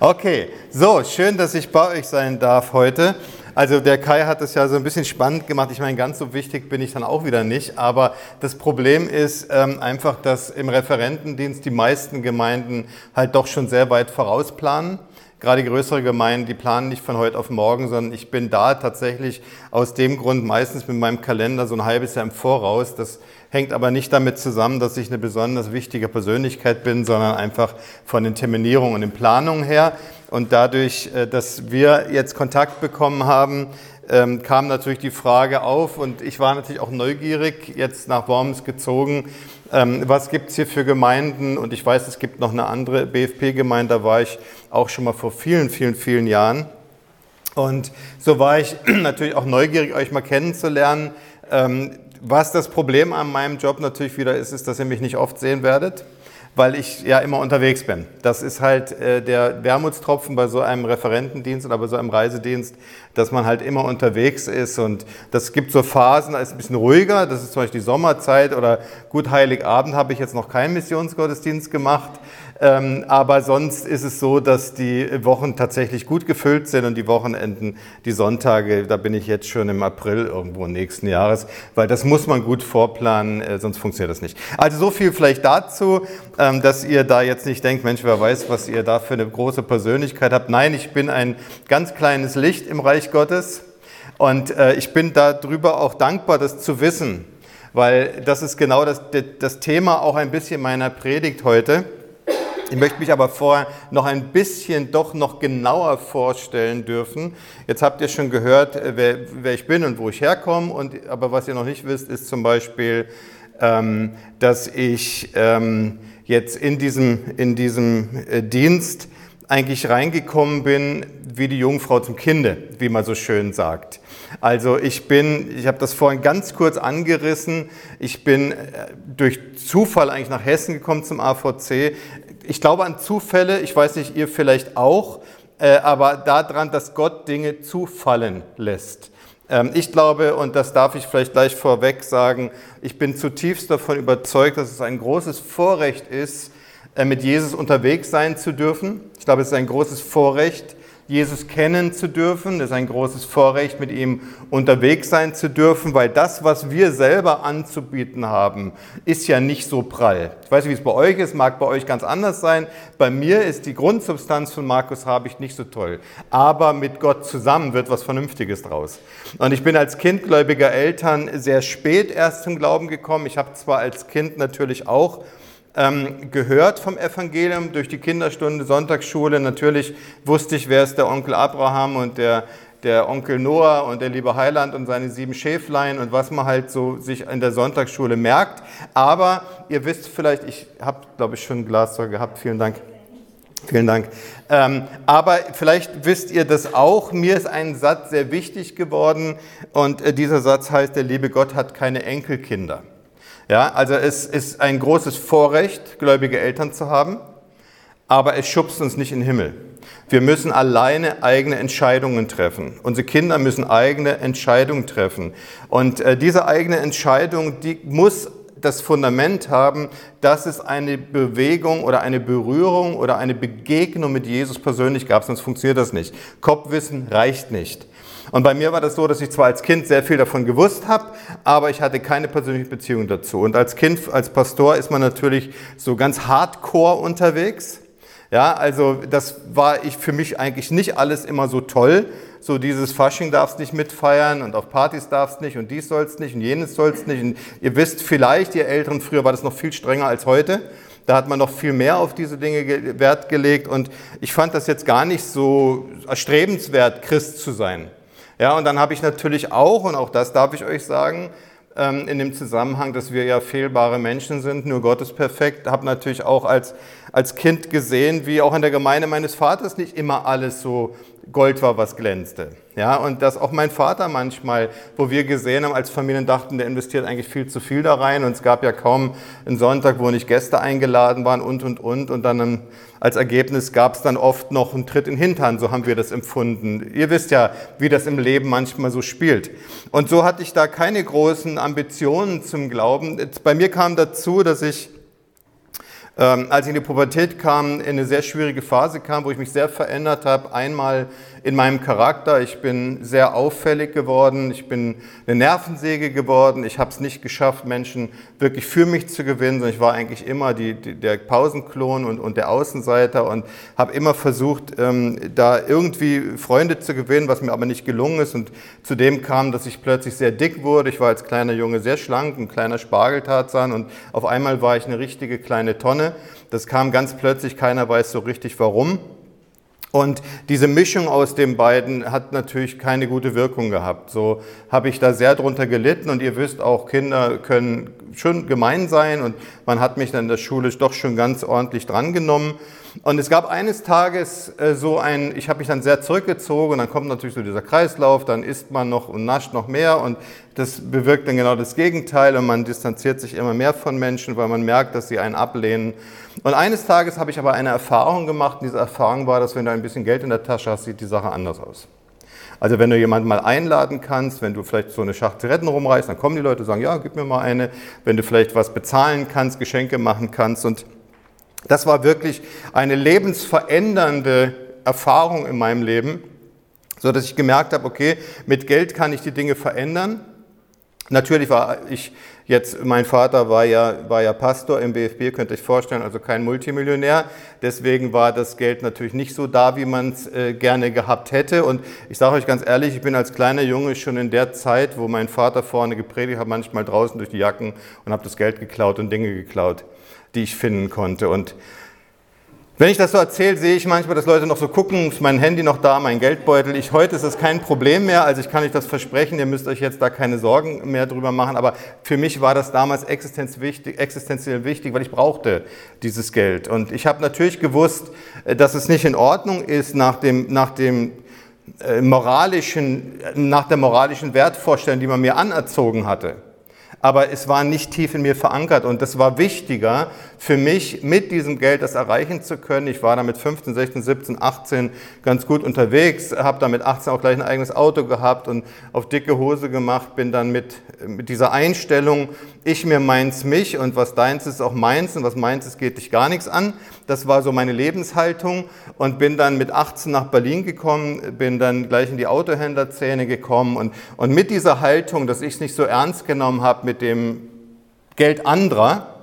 Okay, so schön, dass ich bei euch sein darf heute. Also der Kai hat es ja so ein bisschen spannend gemacht. Ich meine, ganz so wichtig bin ich dann auch wieder nicht. Aber das Problem ist ähm, einfach, dass im Referentendienst die meisten Gemeinden halt doch schon sehr weit vorausplanen. Gerade größere Gemeinden, die planen nicht von heute auf morgen, sondern ich bin da tatsächlich aus dem Grund meistens mit meinem Kalender so ein halbes Jahr im Voraus. Das hängt aber nicht damit zusammen, dass ich eine besonders wichtige Persönlichkeit bin, sondern einfach von den Terminierungen und den Planungen her. Und dadurch, äh, dass wir jetzt Kontakt bekommen haben, ähm, kam natürlich die Frage auf und ich war natürlich auch neugierig, jetzt nach Worms gezogen, ähm, was gibt es hier für Gemeinden und ich weiß, es gibt noch eine andere BFP-Gemeinde, da war ich auch schon mal vor vielen, vielen, vielen Jahren. Und so war ich natürlich auch neugierig, euch mal kennenzulernen. Was das Problem an meinem Job natürlich wieder ist, ist, dass ihr mich nicht oft sehen werdet, weil ich ja immer unterwegs bin. Das ist halt äh, der Wermutstropfen bei so einem Referentendienst oder bei so einem Reisedienst, dass man halt immer unterwegs ist und das gibt so Phasen, da ist es ein bisschen ruhiger, das ist zum Beispiel die Sommerzeit oder gut Heiligabend habe ich jetzt noch keinen Missionsgottesdienst gemacht. Ähm, aber sonst ist es so, dass die Wochen tatsächlich gut gefüllt sind und die Wochenenden, die Sonntage, da bin ich jetzt schon im April irgendwo nächsten Jahres, weil das muss man gut vorplanen, äh, sonst funktioniert das nicht. Also so viel vielleicht dazu, ähm, dass ihr da jetzt nicht denkt, Mensch, wer weiß, was ihr da für eine große Persönlichkeit habt. Nein, ich bin ein ganz kleines Licht im Reich Gottes und äh, ich bin darüber auch dankbar, das zu wissen, weil das ist genau das, das Thema auch ein bisschen meiner Predigt heute. Ich möchte mich aber vorher noch ein bisschen doch noch genauer vorstellen dürfen. Jetzt habt ihr schon gehört, äh, wer, wer ich bin und wo ich herkomme. Und, aber was ihr noch nicht wisst, ist zum Beispiel, ähm, dass ich ähm, jetzt in diesem, in diesem äh, Dienst eigentlich reingekommen bin wie die Jungfrau zum Kinde, wie man so schön sagt. Also ich bin, ich habe das vorhin ganz kurz angerissen, ich bin äh, durch Zufall eigentlich nach Hessen gekommen zum AVC ich glaube an Zufälle, ich weiß nicht, ihr vielleicht auch, äh, aber daran, dass Gott Dinge zufallen lässt. Ähm, ich glaube, und das darf ich vielleicht gleich vorweg sagen, ich bin zutiefst davon überzeugt, dass es ein großes Vorrecht ist, äh, mit Jesus unterwegs sein zu dürfen. Ich glaube, es ist ein großes Vorrecht, Jesus kennen zu dürfen. Das ist ein großes Vorrecht, mit ihm unterwegs sein zu dürfen, weil das, was wir selber anzubieten haben, ist ja nicht so prall. Ich weiß nicht, wie es bei euch ist, mag bei euch ganz anders sein. Bei mir ist die Grundsubstanz von Markus Habich nicht so toll. Aber mit Gott zusammen wird was Vernünftiges draus. Und ich bin als Kind gläubiger Eltern sehr spät erst zum Glauben gekommen. Ich habe zwar als Kind natürlich auch ähm, gehört vom Evangelium durch die Kinderstunde, Sonntagsschule. Natürlich wusste ich, wer ist der Onkel Abraham und der, der Onkel Noah und der liebe Heiland und seine sieben Schäflein und was man halt so sich in der Sonntagsschule merkt. Aber ihr wisst vielleicht, ich habe, glaube ich, schon ein Glas gehabt. Vielen Dank. Vielen Dank. Ähm, aber vielleicht wisst ihr das auch. Mir ist ein Satz sehr wichtig geworden und äh, dieser Satz heißt, der liebe Gott hat keine Enkelkinder. Ja, also es ist ein großes Vorrecht, gläubige Eltern zu haben, aber es schubst uns nicht in den Himmel. Wir müssen alleine eigene Entscheidungen treffen. Unsere Kinder müssen eigene Entscheidungen treffen. Und äh, diese eigene Entscheidung, die muss das Fundament haben, dass es eine Bewegung oder eine Berührung oder eine Begegnung mit Jesus persönlich gab, sonst funktioniert das nicht. Kopfwissen reicht nicht. Und bei mir war das so, dass ich zwar als Kind sehr viel davon gewusst habe, aber ich hatte keine persönliche Beziehung dazu. Und als Kind, als Pastor ist man natürlich so ganz hardcore unterwegs. Ja, also das war ich für mich eigentlich nicht alles immer so toll. So dieses Fasching darfst nicht mitfeiern und auf Partys darfst nicht und dies sollst nicht und jenes sollst nicht. Und ihr wisst vielleicht, ihr Älteren, früher war das noch viel strenger als heute. Da hat man noch viel mehr auf diese Dinge Wert gelegt und ich fand das jetzt gar nicht so erstrebenswert, Christ zu sein. Ja, und dann habe ich natürlich auch, und auch das darf ich euch sagen, ähm, in dem Zusammenhang, dass wir ja fehlbare Menschen sind, nur Gott ist perfekt, habe natürlich auch als, als Kind gesehen, wie auch in der Gemeinde meines Vaters nicht immer alles so Gold war, was glänzte. Ja, und dass auch mein Vater manchmal, wo wir gesehen haben als Familien dachten, der investiert eigentlich viel zu viel da rein und es gab ja kaum einen Sonntag, wo nicht Gäste eingeladen waren und, und, und. Und dann als Ergebnis gab es dann oft noch einen Tritt in den Hintern, so haben wir das empfunden. Ihr wisst ja, wie das im Leben manchmal so spielt. Und so hatte ich da keine großen Ambitionen zum Glauben. Bei mir kam dazu, dass ich Ähm, als ich in die Pubertät kam, in eine sehr schwierige Phase kam, wo ich mich sehr verändert habe, einmal in meinem Charakter. Ich bin sehr auffällig geworden, ich bin eine Nervensäge geworden. Ich habe es nicht geschafft, Menschen wirklich für mich zu gewinnen, sondern ich war eigentlich immer die, die, der Pausenklon und, und der Außenseiter und habe immer versucht, ähm, da irgendwie Freunde zu gewinnen, was mir aber nicht gelungen ist. Und zudem kam, dass ich plötzlich sehr dick wurde. Ich war als kleiner Junge sehr schlank, ein kleiner Spargeltarzan und auf einmal war ich eine richtige kleine Tonne. Das kam ganz plötzlich, keiner weiß so richtig warum. Und diese Mischung aus den beiden hat natürlich keine gute Wirkung gehabt. So habe ich da sehr drunter gelitten und ihr wisst auch, Kinder können schon gemein sein und man hat mich dann in der Schule doch schon ganz ordentlich drangenommen. Und es gab eines Tages äh, so ein, ich habe mich dann sehr zurückgezogen und dann kommt natürlich so dieser Kreislauf, dann isst man noch und nascht noch mehr und das bewirkt dann genau das Gegenteil und man distanziert sich immer mehr von Menschen, weil man merkt, dass sie einen ablehnen. Und eines Tages habe ich aber eine Erfahrung gemacht und diese Erfahrung war, dass wenn du ein bisschen Geld in der Tasche hast, sieht die Sache anders aus. Also wenn du jemanden mal einladen kannst, wenn du vielleicht so eine Schachtel Zigaretten rumreißt, dann kommen die Leute und sagen, ja, gib mir mal eine. Wenn du vielleicht was bezahlen kannst, Geschenke machen kannst und das war wirklich eine lebensverändernde Erfahrung in meinem Leben, so dass ich gemerkt habe, okay, mit Geld kann ich die Dinge verändern. Natürlich war ich jetzt, mein Vater war ja, war ja Pastor im BFB, könnt ihr euch vorstellen, also kein Multimillionär. Deswegen war das Geld natürlich nicht so da, wie man es äh, gerne gehabt hätte. Und ich sage euch ganz ehrlich, ich bin als kleiner Junge schon in der Zeit, wo mein Vater vorne gepredigt hat, manchmal draußen durch die Jacken und habe das Geld geklaut und Dinge geklaut die ich finden konnte. Und wenn ich das so erzähle, sehe ich manchmal, dass Leute noch so gucken, ist mein Handy noch da, mein Geldbeutel. Ich, heute ist das kein Problem mehr, also ich kann euch das versprechen, ihr müsst euch jetzt da keine Sorgen mehr drüber machen, aber für mich war das damals existenziell wichtig, weil ich brauchte dieses Geld. Und ich habe natürlich gewusst, äh, dass es nicht in Ordnung ist, nach dem, nach dem äh, moralischen, nach der moralischen Wertvorstellung, die man mir anerzogen hatte aber es war nicht tief in mir verankert und das war wichtiger für mich, mit diesem Geld das erreichen zu können. Ich war da mit 15, 16, 17, 18 ganz gut unterwegs, habe da mit 18 auch gleich ein eigenes Auto gehabt und auf dicke Hose gemacht, bin dann mit, mit dieser Einstellung, ich mir meins mich und was deins ist auch meins und was meins ist geht dich gar nichts an. Das war so meine Lebenshaltung und bin dann mit 18 nach Berlin gekommen, bin dann gleich in die Autohändlerzähne gekommen und, und mit dieser Haltung, dass ich es nicht so ernst genommen habe mit dem Geld anderer,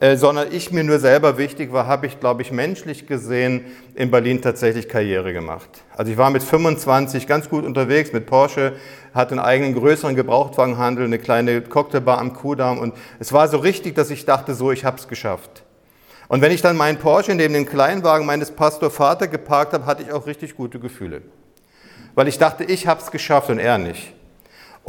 äh, sondern ich mir nur selber wichtig war, habe ich, glaube ich, menschlich gesehen in Berlin tatsächlich Karriere gemacht. Also ich war mit 25 ganz gut unterwegs mit Porsche, hatte einen eigenen größeren Gebrauchtwagenhandel, eine kleine Cocktailbar am Kudamm und es war so richtig, dass ich dachte, so, ich habe es geschafft. Und wenn ich dann meinen Porsche neben den Kleinwagen meines Pastor Vater geparkt habe, hatte ich auch richtig gute Gefühle. Weil ich dachte, ich habe es geschafft und er nicht.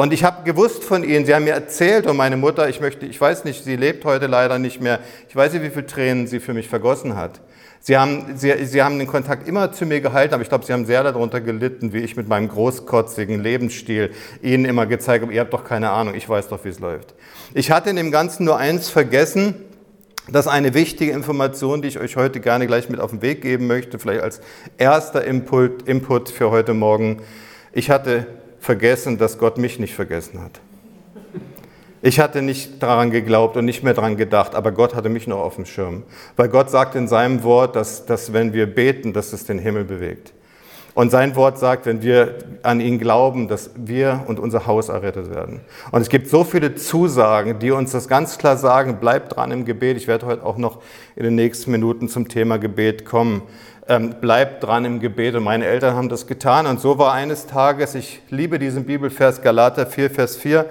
Und ich habe gewusst von ihnen, sie haben mir erzählt und meine Mutter, ich möchte, ich weiß nicht, sie lebt heute leider nicht mehr, ich weiß nicht, wie viele Tränen sie für mich vergossen hat. Sie haben, sie, sie haben den Kontakt immer zu mir gehalten, aber ich glaube, sie haben sehr darunter gelitten, wie ich mit meinem großkotzigen Lebensstil ihnen immer gezeigt habe, ihr habt doch keine Ahnung, ich weiß doch, wie es läuft. Ich hatte in dem Ganzen nur eins vergessen, das ist eine wichtige Information, die ich euch heute gerne gleich mit auf den Weg geben möchte, vielleicht als erster Input, Input für heute Morgen. Ich hatte vergessen, dass Gott mich nicht vergessen hat. Ich hatte nicht daran geglaubt und nicht mehr daran gedacht, aber Gott hatte mich noch auf dem Schirm. Weil Gott sagt in seinem Wort, dass, dass wenn wir beten, dass es den Himmel bewegt. Und sein Wort sagt, wenn wir an ihn glauben, dass wir und unser Haus errettet werden. Und es gibt so viele Zusagen, die uns das ganz klar sagen, bleibt dran im Gebet. Ich werde heute auch noch in den nächsten Minuten zum Thema Gebet kommen. Ähm, bleibt dran im Gebet. Und meine Eltern haben das getan. Und so war eines Tages, ich liebe diesen Bibelvers Galater 4, Vers 4,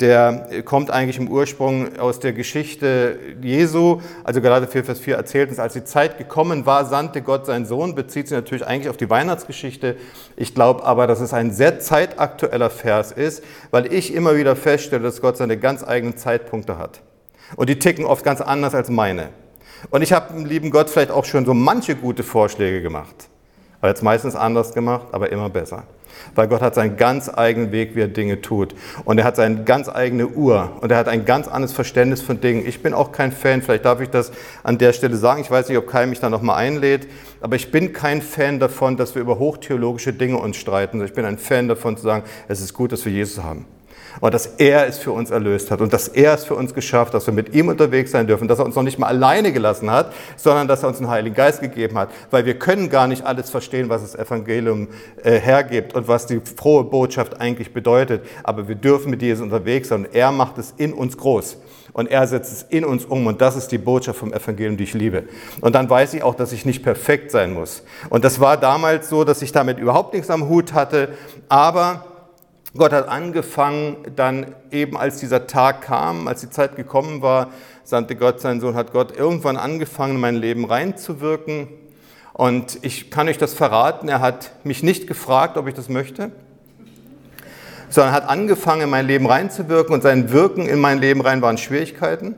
der kommt eigentlich im Ursprung aus der Geschichte Jesu. Also Galater 4, Vers 4 erzählt uns, als die Zeit gekommen war, sandte Gott seinen Sohn, bezieht sich natürlich eigentlich auf die Weihnachtsgeschichte. Ich glaube aber, dass es ein sehr zeitaktueller Vers ist, weil ich immer wieder feststelle, dass Gott seine ganz eigenen Zeitpunkte hat. Und die ticken oft ganz anders als meine. Und ich habe dem lieben Gott vielleicht auch schon so manche gute Vorschläge gemacht. Aber jetzt meistens anders gemacht, aber immer besser. Weil Gott hat seinen ganz eigenen Weg, wie er Dinge tut. Und er hat seine ganz eigene Uhr. Und er hat ein ganz anderes Verständnis von Dingen. Ich bin auch kein Fan, vielleicht darf ich das an der Stelle sagen. Ich weiß nicht, ob Kai mich da nochmal einlädt. Aber ich bin kein Fan davon, dass wir über hochtheologische Dinge uns streiten. Ich bin ein Fan davon zu sagen, es ist gut, dass wir Jesus haben. Und dass er es für uns erlöst hat und dass er es für uns geschafft dass wir mit ihm unterwegs sein dürfen, dass er uns noch nicht mal alleine gelassen hat, sondern dass er uns einen Heiligen Geist gegeben hat. Weil wir können gar nicht alles verstehen, was das Evangelium äh, hergibt und was die frohe Botschaft eigentlich bedeutet. Aber wir dürfen mit Jesus unterwegs sein und er macht es in uns groß und er setzt es in uns um und das ist die Botschaft vom Evangelium, die ich liebe. Und dann weiß ich auch, dass ich nicht perfekt sein muss. Und das war damals so, dass ich damit überhaupt nichts am Hut hatte, aber Gott hat angefangen, dann eben als dieser Tag kam, als die Zeit gekommen war, sandte Gott seinen Sohn, hat Gott irgendwann angefangen, in mein Leben reinzuwirken. Und ich kann euch das verraten, er hat mich nicht gefragt, ob ich das möchte, sondern hat angefangen, in mein Leben reinzuwirken und sein Wirken in mein Leben rein waren Schwierigkeiten.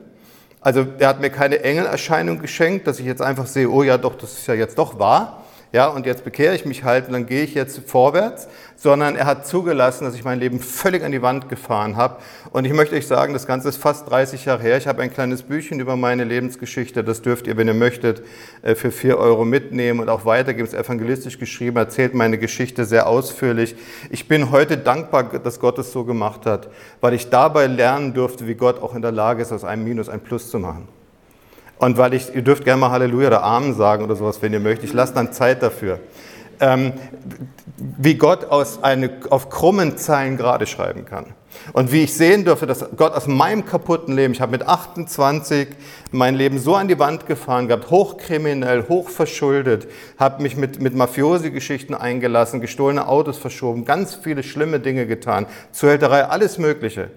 Also er hat mir keine Engelerscheinung geschenkt, dass ich jetzt einfach sehe, oh ja, doch, das ist ja jetzt doch wahr, ja, und jetzt bekehre ich mich halt und dann gehe ich jetzt vorwärts, sondern er hat zugelassen, dass ich mein Leben völlig an die Wand gefahren habe. Und ich möchte euch sagen, das Ganze ist fast 30 Jahre her. Ich habe ein kleines Büchchen über meine Lebensgeschichte, das dürft ihr, wenn ihr möchtet, äh, für 4 Euro mitnehmen und auch weitergeben. Es ist evangelistisch geschrieben, erzählt meine Geschichte sehr ausführlich. Ich bin heute dankbar, dass Gott es so gemacht hat, weil ich dabei lernen durfte, wie Gott auch in der Lage ist, aus einem Minus ein Plus zu machen. Und weil ich, ihr dürft gerne mal Halleluja oder Amen sagen oder sowas, wenn ihr möchtet. Ich lasse dann Zeit dafür. Ähm, wie Gott aus eine, auf krummen Zeilen gerade schreiben kann. Und wie ich sehen durfte, dass Gott aus meinem kaputten Leben, ich habe mit 28 mein Leben so an die Wand gefahren gehabt, hochkriminell, hochverschuldet, habe mich mit, mit Mafiosi-Geschichten eingelassen, gestohlene Autos verschoben, ganz viele schlimme Dinge getan, Zuhälterei, alles Mögliche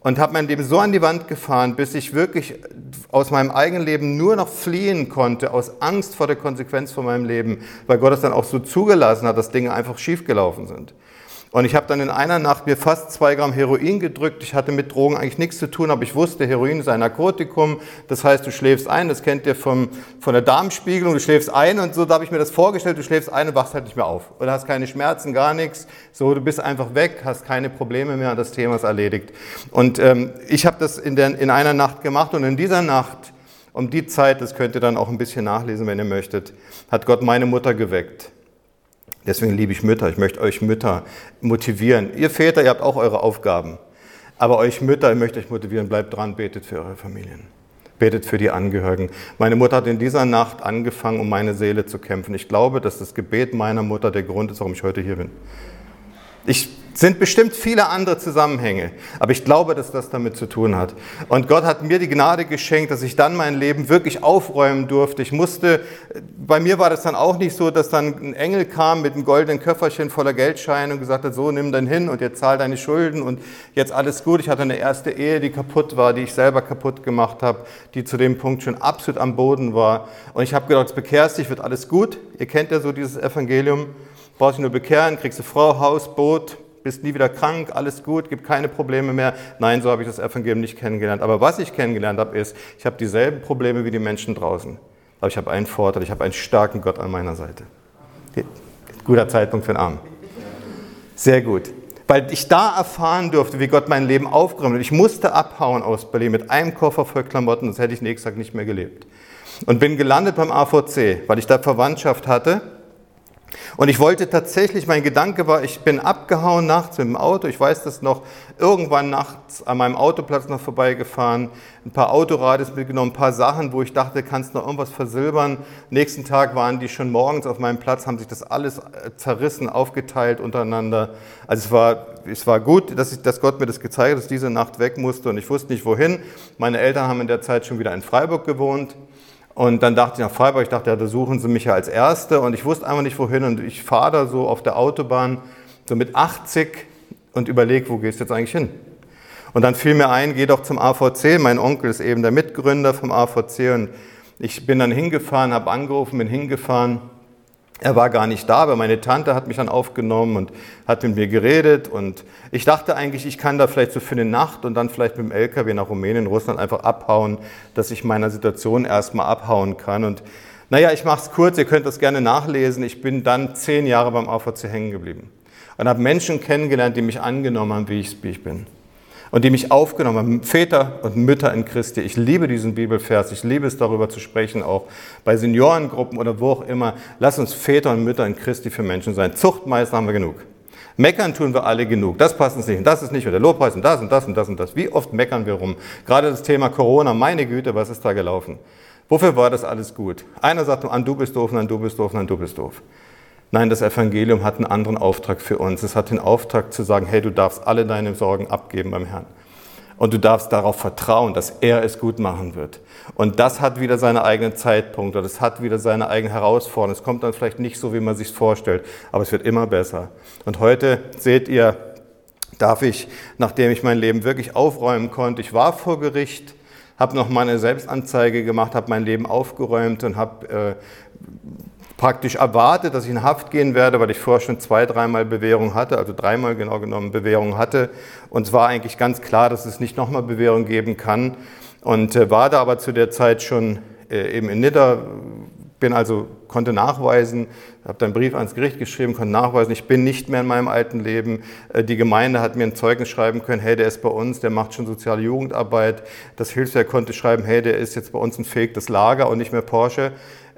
und habe mein Leben so an die Wand gefahren, bis ich wirklich aus meinem eigenen Leben nur noch fliehen konnte, aus Angst vor der Konsequenz von meinem Leben, weil Gott es dann auch so zugelassen hat, dass Dinge einfach schiefgelaufen sind. Und ich habe dann in einer Nacht mir fast zwei Gramm Heroin gedrückt. Ich hatte mit Drogen eigentlich nichts zu tun, aber ich wusste, Heroin ist ein Narkotikum. Das heißt, du schläfst ein, das kennt ihr vom, von der Darmspiegelung, du schläfst ein und so da habe ich mir das vorgestellt, du schläfst ein und wachst halt nicht mehr auf. Oder hast keine Schmerzen, gar nichts. So, du bist einfach weg, hast keine Probleme mehr das Thema ist erledigt. Und ähm, ich habe das in, der, in einer Nacht gemacht und in dieser Nacht, um die Zeit, das könnt ihr dann auch ein bisschen nachlesen, wenn ihr möchtet, hat Gott meine Mutter geweckt. Deswegen liebe ich Mütter. Ich möchte euch Mütter motivieren. Ihr Väter, ihr habt auch eure Aufgaben. Aber euch Mütter, ich möchte euch motivieren, bleibt dran, betet für eure Familien. Betet für die Angehörigen. Meine Mutter hat in dieser Nacht angefangen, um meine Seele zu kämpfen. Ich glaube, dass das Gebet meiner Mutter der Grund ist, warum ich heute hier bin. Ich sind bestimmt viele andere Zusammenhänge, aber ich glaube, dass das damit zu tun hat. Und Gott hat mir die Gnade geschenkt, dass ich dann mein Leben wirklich aufräumen durfte. Ich musste, bei mir war das dann auch nicht so, dass dann ein Engel kam mit einem goldenen Köfferchen voller Geldscheine und gesagt hat, so nimm dann hin und jetzt zahl deine Schulden und jetzt alles gut. Ich hatte eine erste Ehe, die kaputt war, die ich selber kaputt gemacht habe, die zu dem Punkt schon absolut am Boden war. Und ich habe gedacht, jetzt bekehrst dich, wird alles gut. Ihr kennt ja so dieses Evangelium. Brauchst dich nur bekehren, kriegst du Frau, Haus, Boot, bist nie wieder krank, alles gut, gibt keine Probleme mehr. Nein, so habe ich das Evangelium nicht kennengelernt. Aber was ich kennengelernt habe, ist, ich habe dieselben Probleme wie die Menschen draußen. Aber ich habe einen Vorteil, ich habe einen starken Gott an meiner Seite. Guter Zeitpunkt für den Arm. Sehr gut. Weil ich da erfahren durfte, wie Gott mein Leben aufgeräumt hat. Ich musste abhauen aus Berlin mit einem Koffer voll Klamotten, sonst hätte ich nächsten Tag nicht mehr gelebt. Und bin gelandet beim AVC, weil ich da Verwandtschaft hatte und ich wollte tatsächlich, mein Gedanke war, ich bin abgehauen nachts mit dem Auto, ich weiß das noch, irgendwann nachts an meinem Autoplatz noch vorbeigefahren, ein paar Autoradios mitgenommen, ein paar Sachen, wo ich dachte, kannst du noch irgendwas versilbern. Nächsten Tag waren die schon morgens auf meinem Platz, haben sich das alles äh, zerrissen, aufgeteilt untereinander. Also es war, es war gut, dass, ich, dass Gott mir das gezeigt hat, dass diese Nacht weg musste und ich wusste nicht wohin. Meine Eltern haben in der Zeit schon wieder in Freiburg gewohnt. Und dann dachte ich nach Freiburg, ich dachte, ja, da suchen sie mich ja als Erste. Und ich wusste einfach nicht wohin. Und ich fahre da so auf der Autobahn so mit 80 und überlege, wo gehst du jetzt eigentlich hin? Und dann fiel mir ein, geh doch zum AVC, mein Onkel ist eben der Mitgründer vom AVC und ich bin dann hingefahren, habe angerufen, bin hingefahren er war gar nicht da, aber meine Tante hat mich dann aufgenommen und hat mit mir geredet. Und ich dachte eigentlich, ich kann da vielleicht so für eine Nacht und dann vielleicht mit dem LKW nach Rumänien, Russland einfach abhauen, dass ich meiner Situation erstmal abhauen kann. Und naja, ich mache es kurz, ihr könnt das gerne nachlesen. Ich bin dann zehn Jahre beim AVC hängen geblieben und habe Menschen kennengelernt, die mich angenommen haben, wie wie ich bin und die mich aufgenommen haben, Väter und Mütter in Christi. Ich liebe diesen Bibelvers, ich liebe es darüber zu sprechen, auch bei Seniorengruppen oder wo auch immer. Lass uns Väter und Mütter in Christi für Menschen sein. Zuchtmeister haben wir genug. Meckern tun wir alle genug. Das passt uns nicht und das ist nicht und der Lobpreis und das und das und das und das. Wie oft meckern wir rum? Gerade das Thema Corona, meine Güte, was ist da gelaufen? Wofür war das alles gut? Einer sagt, an du bist doof, an du bist doof, an du bist doof. Nein, das Evangelium hat einen anderen Auftrag für uns. Es hat den Auftrag zu sagen, hey, du darfst alle deine Sorgen abgeben beim Herrn. Und du darfst darauf vertrauen, dass er es gut machen wird. Und das hat wieder seine eigenen Zeitpunkte, das hat wieder seine eigenen Herausforderungen. Es kommt dann vielleicht nicht so, wie man sich vorstellt, aber es wird immer besser. Und heute seht ihr, darf ich, nachdem ich mein Leben wirklich aufräumen konnte, ich war vor Gericht, habe noch meine Selbstanzeige gemacht, habe mein Leben aufgeräumt und habe äh, praktisch erwartet, dass ich in Haft gehen werde, weil ich vorher schon zwei, dreimal Bewährung hatte, also dreimal genau genommen Bewährung hatte. Und es war eigentlich ganz klar, dass es nicht nochmal Bewährung geben kann. Und äh, war da aber zu der Zeit schon äh, eben in Nidda, bin also, konnte nachweisen, habe dann einen Brief ans Gericht geschrieben, konnte nachweisen, ich bin nicht mehr in meinem alten Leben. Äh, die Gemeinde hat mir ein Zeugnis schreiben können, hey, der ist bei uns, der macht schon soziale Jugendarbeit. Das Hilfswerk konnte schreiben, hey, der ist jetzt bei uns ein fähiges Lager und nicht mehr Porsche.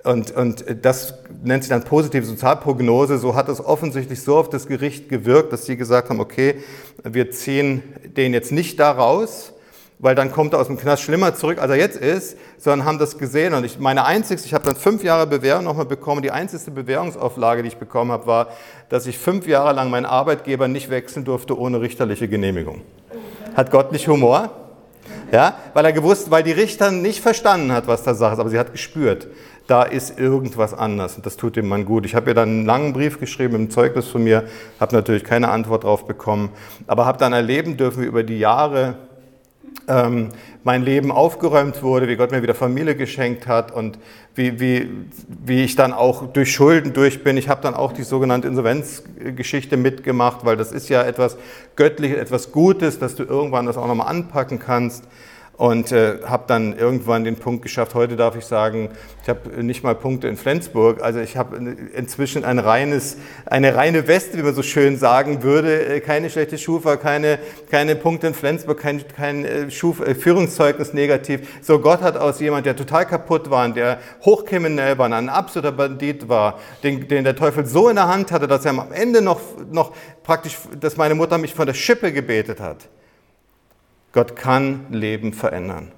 Und, und das nennt sich dann positive Sozialprognose. So hat es offensichtlich so auf das Gericht gewirkt, dass sie gesagt haben, okay, wir ziehen den jetzt nicht da raus, weil dann kommt er aus dem Knast schlimmer zurück, als er jetzt ist, sondern haben das gesehen. Und ich, meine einzigste, ich habe dann fünf Jahre Bewährung nochmal bekommen. Die einzigste Bewährungsauflage, die ich bekommen habe, war, dass ich fünf Jahre lang meinen Arbeitgeber nicht wechseln durfte ohne richterliche Genehmigung. Hat Gott nicht Humor? Ja, weil er gewusst, weil die Richter nicht verstanden hat, was da Sache ist, aber sie hat gespürt da ist irgendwas anders und das tut dem Mann gut. Ich habe ihr dann einen langen Brief geschrieben im Zeugnis von mir, habe natürlich keine Antwort darauf bekommen, aber habe dann erleben dürfen, wie über die Jahre ähm, mein Leben aufgeräumt wurde, wie Gott mir wieder Familie geschenkt hat und wie, wie, wie ich dann auch durch Schulden durch bin. Ich habe dann auch die sogenannte Insolvenzgeschichte mitgemacht, weil das ist ja etwas Göttliches, etwas Gutes, dass du irgendwann das auch nochmal anpacken kannst und äh, habe dann irgendwann den Punkt geschafft. Heute darf ich sagen, ich habe nicht mal Punkte in Flensburg. Also ich habe inzwischen ein reines, eine reine Weste, wie man so schön sagen würde. Äh, keine schlechte Schufa, keine, keine Punkte in Flensburg, kein, kein äh, Schuf, äh, Führungszeugnis negativ. So Gott hat aus jemand, der total kaputt war, der hochkriminell war, ein absoluter Bandit war, den, den der Teufel so in der Hand hatte, dass er am Ende noch, noch praktisch, dass meine Mutter mich von der Schippe gebetet hat. Gott kann Leben verändern.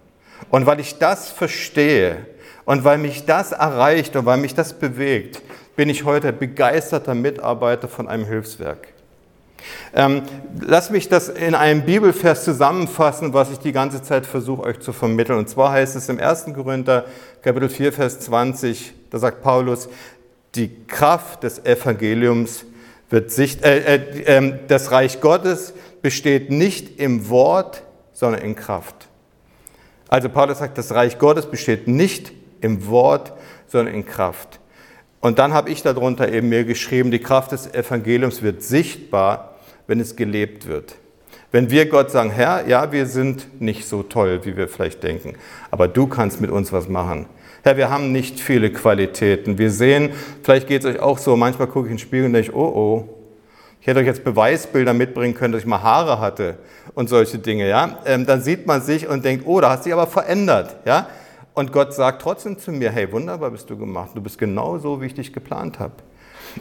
Und weil ich das verstehe und weil mich das erreicht und weil mich das bewegt, bin ich heute begeisterter Mitarbeiter von einem Hilfswerk. Ähm, lass mich das in einem Bibelvers zusammenfassen, was ich die ganze Zeit versuche euch zu vermitteln. Und zwar heißt es im 1. Korinther Kapitel 4, Vers 20, da sagt Paulus, die Kraft des Evangeliums wird sich, äh, äh, das Reich Gottes besteht nicht im Wort, sondern in Kraft. Also Paulus sagt, das Reich Gottes besteht nicht im Wort, sondern in Kraft. Und dann habe ich darunter eben mir geschrieben, die Kraft des Evangeliums wird sichtbar, wenn es gelebt wird. Wenn wir Gott sagen, Herr, ja, wir sind nicht so toll, wie wir vielleicht denken, aber du kannst mit uns was machen. Herr, wir haben nicht viele Qualitäten. Wir sehen, vielleicht geht es euch auch so, manchmal gucke ich in den Spiegel und denke, oh oh, ich hätte euch jetzt Beweisbilder mitbringen können, dass ich mal Haare hatte und solche Dinge, ja. Ähm, dann sieht man sich und denkt, oh, da hast du dich aber verändert, ja. Und Gott sagt trotzdem zu mir, hey, wunderbar bist du gemacht. Du bist genau so, wie ich dich geplant habe.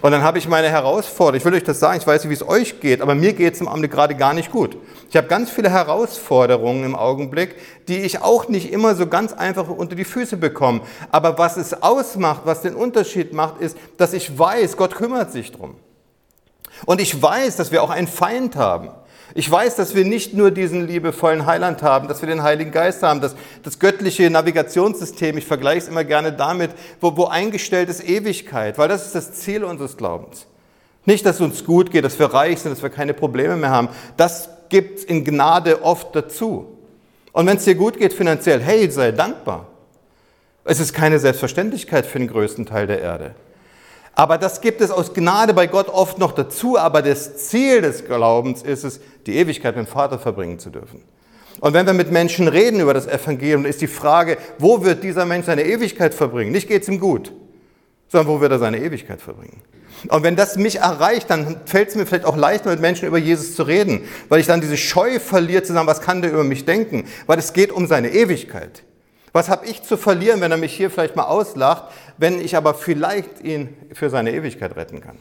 Und dann habe ich meine Herausforderung. Ich will euch das sagen, ich weiß nicht, wie es euch geht, aber mir geht es im Augenblick gerade gar nicht gut. Ich habe ganz viele Herausforderungen im Augenblick, die ich auch nicht immer so ganz einfach unter die Füße bekomme. Aber was es ausmacht, was den Unterschied macht, ist, dass ich weiß, Gott kümmert sich drum. Und ich weiß, dass wir auch einen Feind haben. Ich weiß, dass wir nicht nur diesen liebevollen Heiland haben, dass wir den Heiligen Geist haben, dass das göttliche Navigationssystem, ich vergleiche es immer gerne damit, wo, wo eingestellt ist Ewigkeit, weil das ist das Ziel unseres Glaubens. Nicht, dass es uns gut geht, dass wir reich sind, dass wir keine Probleme mehr haben. Das gibt es in Gnade oft dazu. Und wenn es dir gut geht finanziell, hey, sei dankbar. Es ist keine Selbstverständlichkeit für den größten Teil der Erde. Aber das gibt es aus Gnade bei Gott oft noch dazu. Aber das Ziel des Glaubens ist es, die Ewigkeit mit dem Vater verbringen zu dürfen. Und wenn wir mit Menschen reden über das Evangelium, ist die Frage, wo wird dieser Mensch seine Ewigkeit verbringen? Nicht geht es ihm gut, sondern wo wird er seine Ewigkeit verbringen? Und wenn das mich erreicht, dann fällt es mir vielleicht auch leichter, mit Menschen über Jesus zu reden, weil ich dann diese Scheu verliere, zu sagen, was kann der über mich denken? Weil es geht um seine Ewigkeit. Was habe ich zu verlieren, wenn er mich hier vielleicht mal auslacht, wenn ich aber vielleicht ihn für seine Ewigkeit retten kann?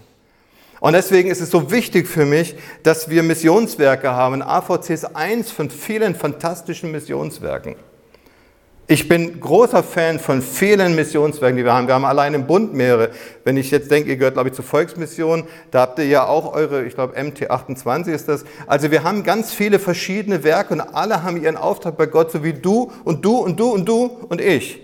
Und deswegen ist es so wichtig für mich, dass wir Missionswerke haben. AVC ist eins von vielen fantastischen Missionswerken. Ich bin großer Fan von vielen Missionswerken, die wir haben. Wir haben allein im Bund mehrere. Wenn ich jetzt denke, ihr gehört, glaube ich, zur Volksmission, da habt ihr ja auch eure, ich glaube, MT28 ist das. Also wir haben ganz viele verschiedene Werke und alle haben ihren Auftrag bei Gott, so wie du und du und du und du und ich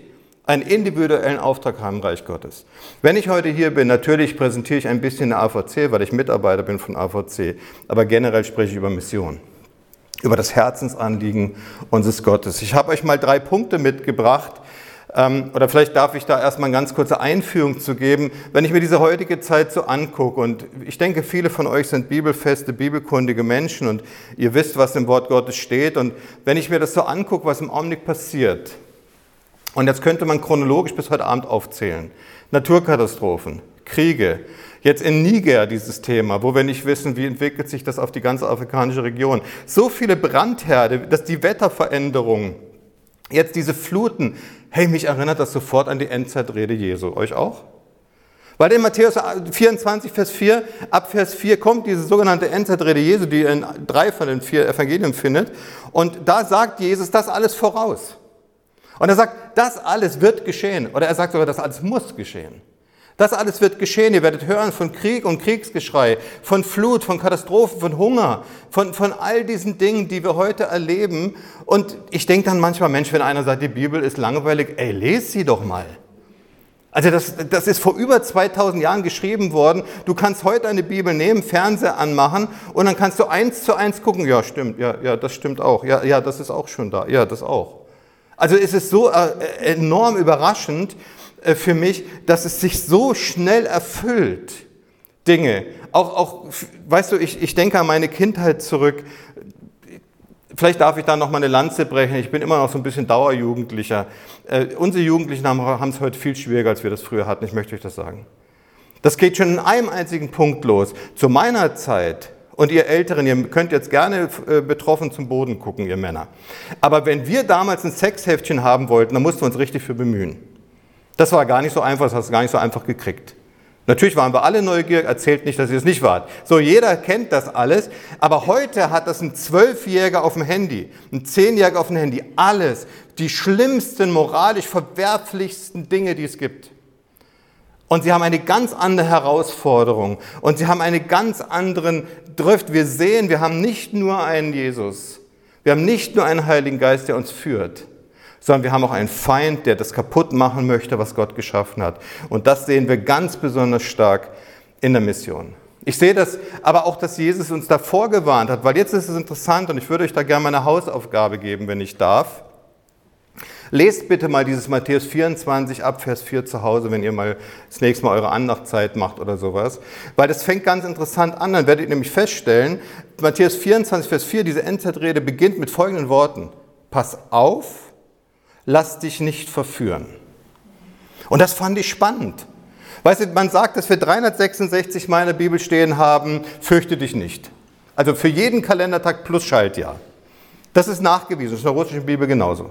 einen individuellen Auftrag haben Reich Gottes. Wenn ich heute hier bin, natürlich präsentiere ich ein bisschen eine AVC, weil ich Mitarbeiter bin von AVC, aber generell spreche ich über Mission, über das Herzensanliegen unseres Gottes. Ich habe euch mal drei Punkte mitgebracht, ähm, oder vielleicht darf ich da erstmal eine ganz kurze Einführung zu geben. Wenn ich mir diese heutige Zeit so angucke, und ich denke, viele von euch sind bibelfeste, bibelkundige Menschen und ihr wisst, was im Wort Gottes steht. Und wenn ich mir das so angucke, was im Augenblick passiert, und jetzt könnte man chronologisch bis heute Abend aufzählen. Naturkatastrophen, Kriege, jetzt in Niger dieses Thema, wo wir nicht wissen, wie entwickelt sich das auf die ganze afrikanische Region. So viele Brandherde, dass die Wetterveränderungen, jetzt diese Fluten. Hey, mich erinnert das sofort an die Endzeitrede Jesu. Euch auch? Weil in Matthäus 24, Vers 4, ab Vers 4 kommt diese sogenannte Endzeitrede Jesu, die in drei von den vier Evangelien findet. Und da sagt Jesus das alles voraus. Und er sagt, das alles wird geschehen. Oder er sagt sogar, das alles muss geschehen. Das alles wird geschehen. Ihr werdet hören von Krieg und Kriegsgeschrei, von Flut, von Katastrophen, von Hunger, von, von all diesen Dingen, die wir heute erleben. Und ich denke dann manchmal, Mensch, wenn einer sagt, die Bibel ist langweilig, ey, lese sie doch mal. Also das, das ist vor über 2000 Jahren geschrieben worden. Du kannst heute eine Bibel nehmen, Fernseher anmachen und dann kannst du eins zu eins gucken. Ja, stimmt, ja, ja, das stimmt auch. Ja, ja, das ist auch schon da. Ja, das auch. Also es ist so äh, enorm überraschend für mich, dass es sich so schnell erfüllt, Dinge. Auch, auch weißt du, ich, ich denke an meine Kindheit zurück. Vielleicht darf ich da noch mal eine Lanze brechen. Ich bin immer noch so ein bisschen Dauerjugendlicher. Äh, unsere Jugendlichen haben, haben es heute viel schwieriger, als wir das früher hatten. Ich möchte euch das sagen. Das geht schon in einem einzigen Punkt los. Zu meiner Zeit und ihr Älteren, ihr könnt jetzt gerne äh, betroffen zum Boden gucken, ihr Männer. Aber wenn wir damals ein Sexheftchen haben wollten, dann mussten wir uns richtig für bemühen. Das war gar nicht so einfach, das hast du gar nicht so einfach gekriegt. Natürlich waren wir alle neugierig, erzählt nicht, dass ihr es nicht wart. So, jeder kennt das alles, aber heute hat das ein Zwölfjähriger auf dem Handy, ein Zehnjähriger auf dem Handy, alles, die schlimmsten, moralisch verwerflichsten Dinge, die es gibt. Und sie haben eine ganz andere Herausforderung und sie haben einen ganz anderen Drift. Wir sehen, wir haben nicht nur einen Jesus, wir haben nicht nur einen Heiligen Geist, der uns führt, sondern wir haben auch einen Feind, der das kaputt machen möchte, was Gott geschaffen hat. Und das sehen wir ganz besonders stark in der Mission. Ich sehe das aber auch, dass Jesus uns davor gewarnt hat, weil jetzt ist es interessant und ich würde euch da gerne meine Hausaufgabe geben, wenn ich darf. Lest bitte mal dieses Matthäus 24 ab Vers 4 zu Hause, wenn ihr mal das nächste Mal eure Andachtzeit macht oder sowas. Weil das fängt ganz interessant an. Dann werdet ihr nämlich feststellen, Matthäus 24, Vers 4, diese Endzeitrede beginnt mit folgenden Worten. Pass auf, lass dich nicht verführen. Und das fand ich spannend. Weißt du, man sagt, dass wir 366 Mal in der Bibel stehen haben, fürchte dich nicht. Also für jeden Kalendertag plus Schaltjahr. Das ist nachgewiesen, das ist in der russischen Bibel genauso.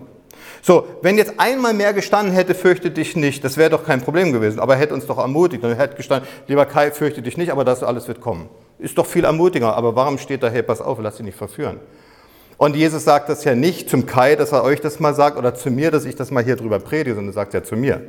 So, wenn jetzt einmal mehr gestanden hätte, fürchte dich nicht, das wäre doch kein Problem gewesen. Aber er hätte uns doch ermutigt und er hätte gestanden, lieber Kai, fürchte dich nicht, aber das alles wird kommen. Ist doch viel ermutiger. Aber warum steht da, hey, pass auf, lass dich nicht verführen? Und Jesus sagt das ja nicht zum Kai, dass er euch das mal sagt, oder zu mir, dass ich das mal hier drüber predige, sondern er sagt ja zu mir.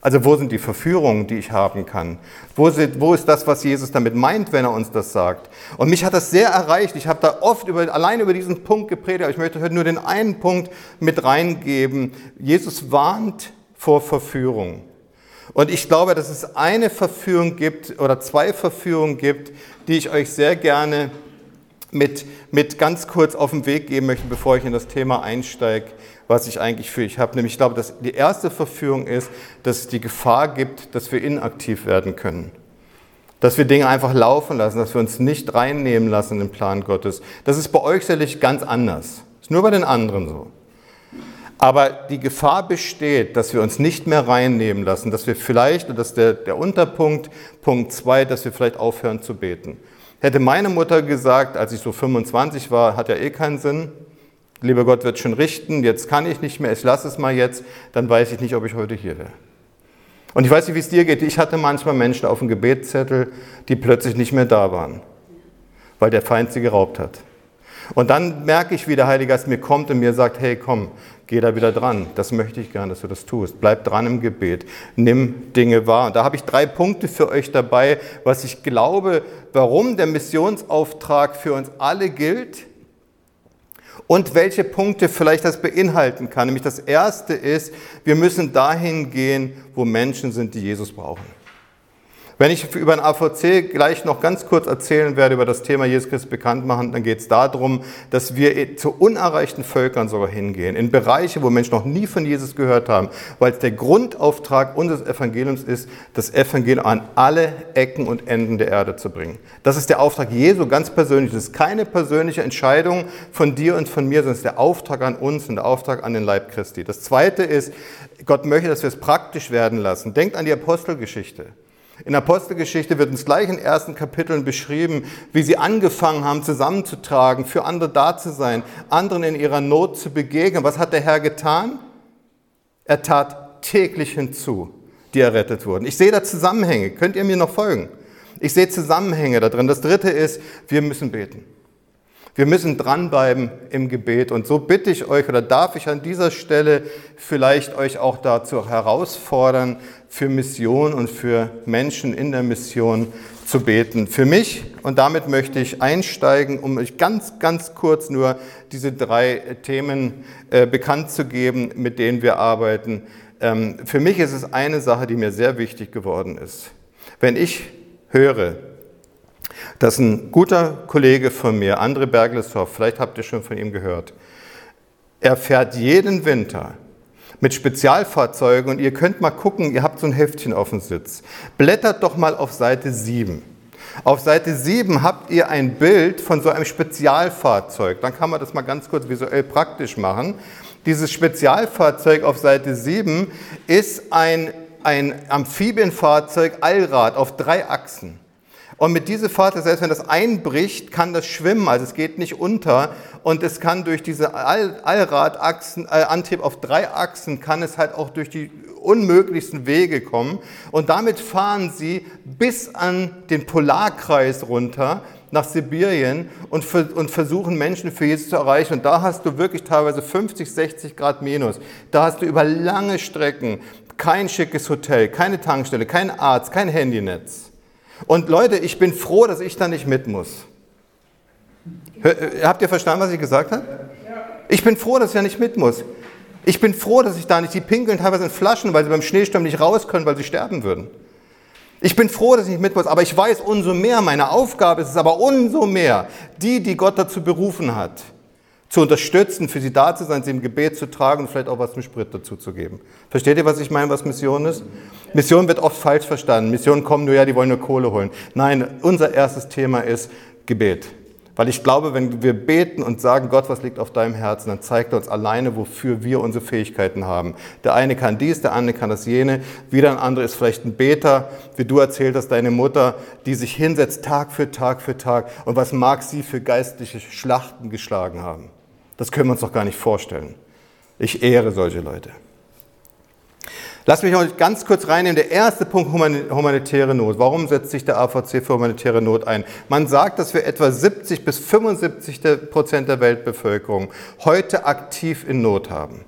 Also wo sind die Verführungen, die ich haben kann? Wo, sind, wo, ist das, was Jesus damit meint, wenn er uns das sagt? Und mich hat das sehr erreicht. Ich habe da oft über, allein über diesen Punkt gepredigt, aber ich möchte heute nur den einen Punkt mit reingeben. Jesus warnt vor Verführung. Und ich glaube, dass es eine Verführung gibt oder zwei Verführungen gibt, die ich euch sehr gerne mit, mit ganz kurz auf den Weg geben möchte, bevor ich in das Thema einsteige was ich eigentlich für ich habe. Nämlich ich glaube, dass die erste Verführung ist, dass es die Gefahr gibt, dass wir inaktiv werden können. Dass wir Dinge einfach laufen lassen, dass wir uns nicht reinnehmen lassen in den Plan Gottes. Das ist bei euch sicherlich ganz anders. Ist nur bei den anderen so. Aber die Gefahr besteht, dass wir uns nicht mehr reinnehmen lassen, dass wir vielleicht, und das ist der, der Unterpunkt, Punkt 2, dass wir vielleicht aufhören zu beten. Hätte meine Mutter gesagt, als ich so 25 war, hat ja eh keinen Sinn, lieber Gott wird schon richten, jetzt kann ich nicht mehr, ich lasse es mal jetzt, dann weiß ich nicht, ob ich heute hier wäre. Und ich weiß nicht, wie es dir geht. Ich hatte manchmal Menschen auf dem Gebetszettel, die plötzlich nicht mehr da waren, weil der Feind sie geraubt hat. Und dann merke ich, wie der Heilige Geist mir kommt und mir sagt, hey, komm, geh da wieder dran. Das möchte ich gern, dass du das tust. Bleib dran im Gebet. Nimm Dinge wahr. Und da habe ich drei Punkte für euch dabei, was ich glaube, warum der Missionsauftrag für uns alle gilt und welche Punkte vielleicht das beinhalten kann. Nämlich das erste ist, wir müssen dahin gehen, wo Menschen sind, die Jesus brauchen. Wenn ich über den AVC gleich noch ganz kurz erzählen werde über das Thema Jesus Christus bekannt machen, dann geht es darum, dass wir zu unerreichten Völkern sogar hingehen, in Bereiche, wo Menschen noch nie von Jesus gehört haben, weil es der Grundauftrag unseres Evangeliums ist, das Evangelium an alle Ecken und Enden der Erde zu bringen. Das ist der Auftrag Jesu ganz persönlich. Das ist keine persönliche Entscheidung von dir und von mir, sondern es ist der Auftrag an uns und der Auftrag an den Leib Christi. Das zweite ist, Gott möchte, dass wir es praktisch werden lassen. Denkt an die Apostelgeschichte. In Apostelgeschichte wird uns gleich in ersten Kapiteln beschrieben, wie sie angefangen haben, zusammenzutragen, für andere da zu sein, anderen in ihrer Not zu begegnen. Was hat der Herr getan? Er tat täglich hinzu, die errettet wurden. Ich sehe da Zusammenhänge. Könnt ihr mir noch folgen? Ich sehe Zusammenhänge da drin. Das dritte ist, wir müssen beten. Wir müssen dranbleiben im Gebet. Und so bitte ich euch oder darf ich an dieser Stelle vielleicht euch auch dazu herausfordern, für Mission und für Menschen in der Mission zu beten. Für mich, und damit möchte ich einsteigen, um euch ganz, ganz kurz nur diese drei Themen äh, bekannt zu geben, mit denen wir arbeiten. Ähm, für mich ist es eine Sache, die mir sehr wichtig geworden ist. Wenn ich höre, dass ein guter Kollege von mir, André Bergleshoff, vielleicht habt ihr schon von ihm gehört, er fährt jeden Winter mit Spezialfahrzeugen und ihr könnt mal gucken, ihr habt so ein Heftchen auf dem Sitz. Blättert doch mal auf Seite 7. Auf Seite 7 habt ihr ein Bild von so einem Spezialfahrzeug. Dann kann man das mal ganz kurz visuell praktisch machen. Dieses Spezialfahrzeug auf Seite 7 ist ein, ein Amphibienfahrzeug Allrad auf drei Achsen. Und mit diesem Fahrzeug, selbst wenn das einbricht, kann das schwimmen, also es geht nicht unter und es kann durch diese All Allradantrieb äh, auf drei Achsen, kann es halt auch durch die unmöglichsten Wege kommen. Und damit fahren sie bis an den Polarkreis runter nach Sibirien und, und versuchen Menschen für Jesus zu erreichen. Und da hast du wirklich teilweise 50, 60 Grad minus. Da hast du über lange Strecken kein schickes Hotel, keine Tankstelle, kein Arzt, kein Handynetz. Und Leute, ich bin froh, dass ich da nicht mit muss. Äh, habt ihr verstanden, was ich gesagt habe? Ich bin froh, dass ich da nicht mit muss. Ich bin froh, dass ich da nicht, die pinkeln teilweise in Flaschen, weil sie beim Schneesturm nicht raus können, weil sie sterben würden. Ich bin froh, dass ich nicht mit muss, aber ich weiß umso mehr, meine Aufgabe ist es aber umso mehr, die, die Gott dazu berufen hat, zu unterstützen, für sie da zu sein, sie im Gebet zu tragen und vielleicht auch was zum Sprit dazu zu geben. Versteht ihr, was ich meine, was Mission ist? Mission wird oft falsch verstanden. Missionen kommen nur, ja, die wollen nur Kohle holen. Nein, unser erstes Thema ist Gebet. Weil ich glaube, wenn wir beten und sagen, Gott, was liegt auf deinem Herzen, dann zeigt er uns alleine, wofür wir unsere Fähigkeiten haben. Der eine kann dies, der andere kann das jene. Wieder ein anderer ist vielleicht ein Beter, wie du erzählt hast, deine Mutter, die sich hinsetzt Tag für Tag für Tag. Und was mag sie für geistliche Schlachten geschlagen haben? Das können wir uns doch gar nicht vorstellen. Ich ehre solche Leute. Lass mich noch ganz kurz reinnehmen. Der erste Punkt, humanitäre Not. Warum setzt sich der AVC für humanitäre Not ein? Man sagt, dass wir etwa 70 bis 75 Prozent der Weltbevölkerung heute aktiv in Not haben.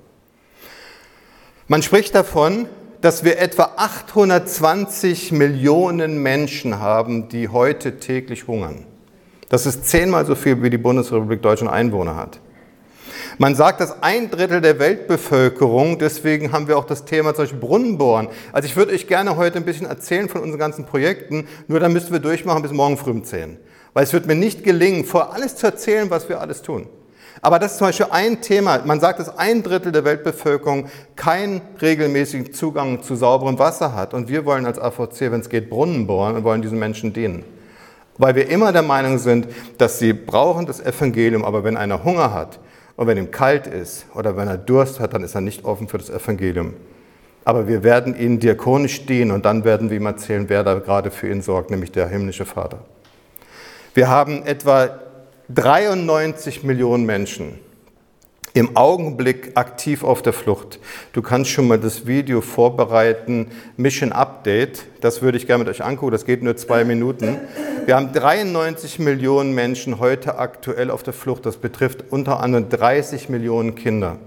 Man spricht davon, dass wir etwa 820 Millionen Menschen haben, die heute täglich hungern. Das ist zehnmal so viel, wie die Bundesrepublik Deutschland Einwohner hat. Man sagt, dass ein Drittel der Weltbevölkerung, deswegen haben wir auch das Thema zum Beispiel Brunnenbohren. Also ich würde euch gerne heute ein bisschen erzählen von unseren ganzen Projekten, nur dann müssten wir durchmachen bis morgen früh um 10. Weil es wird mir nicht gelingen, vor alles zu erzählen, was wir alles tun. Aber das ist zum Beispiel ein Thema. Man sagt, dass ein Drittel der Weltbevölkerung keinen regelmäßigen Zugang zu sauberem Wasser hat. Und wir wollen als AVC, wenn es geht, Brunnen bohren und wollen diesen Menschen dienen. Weil wir immer der Meinung sind, dass sie brauchen das Evangelium, aber wenn einer Hunger hat, und wenn ihm kalt ist oder wenn er Durst hat, dann ist er nicht offen für das Evangelium. Aber wir werden ihn diakonisch dienen und dann werden wir ihm erzählen, wer da gerade für ihn sorgt, nämlich der himmlische Vater. Wir haben etwa 93 Millionen Menschen im Augenblick aktiv auf der Flucht. Du kannst schon mal das Video vorbereiten, Mission Update. Das würde ich gerne mit euch angucken, das geht nur zwei Minuten. Wir haben 93 Millionen Menschen heute aktuell auf der Flucht. Das betrifft unter anderem 30 Millionen Kinder.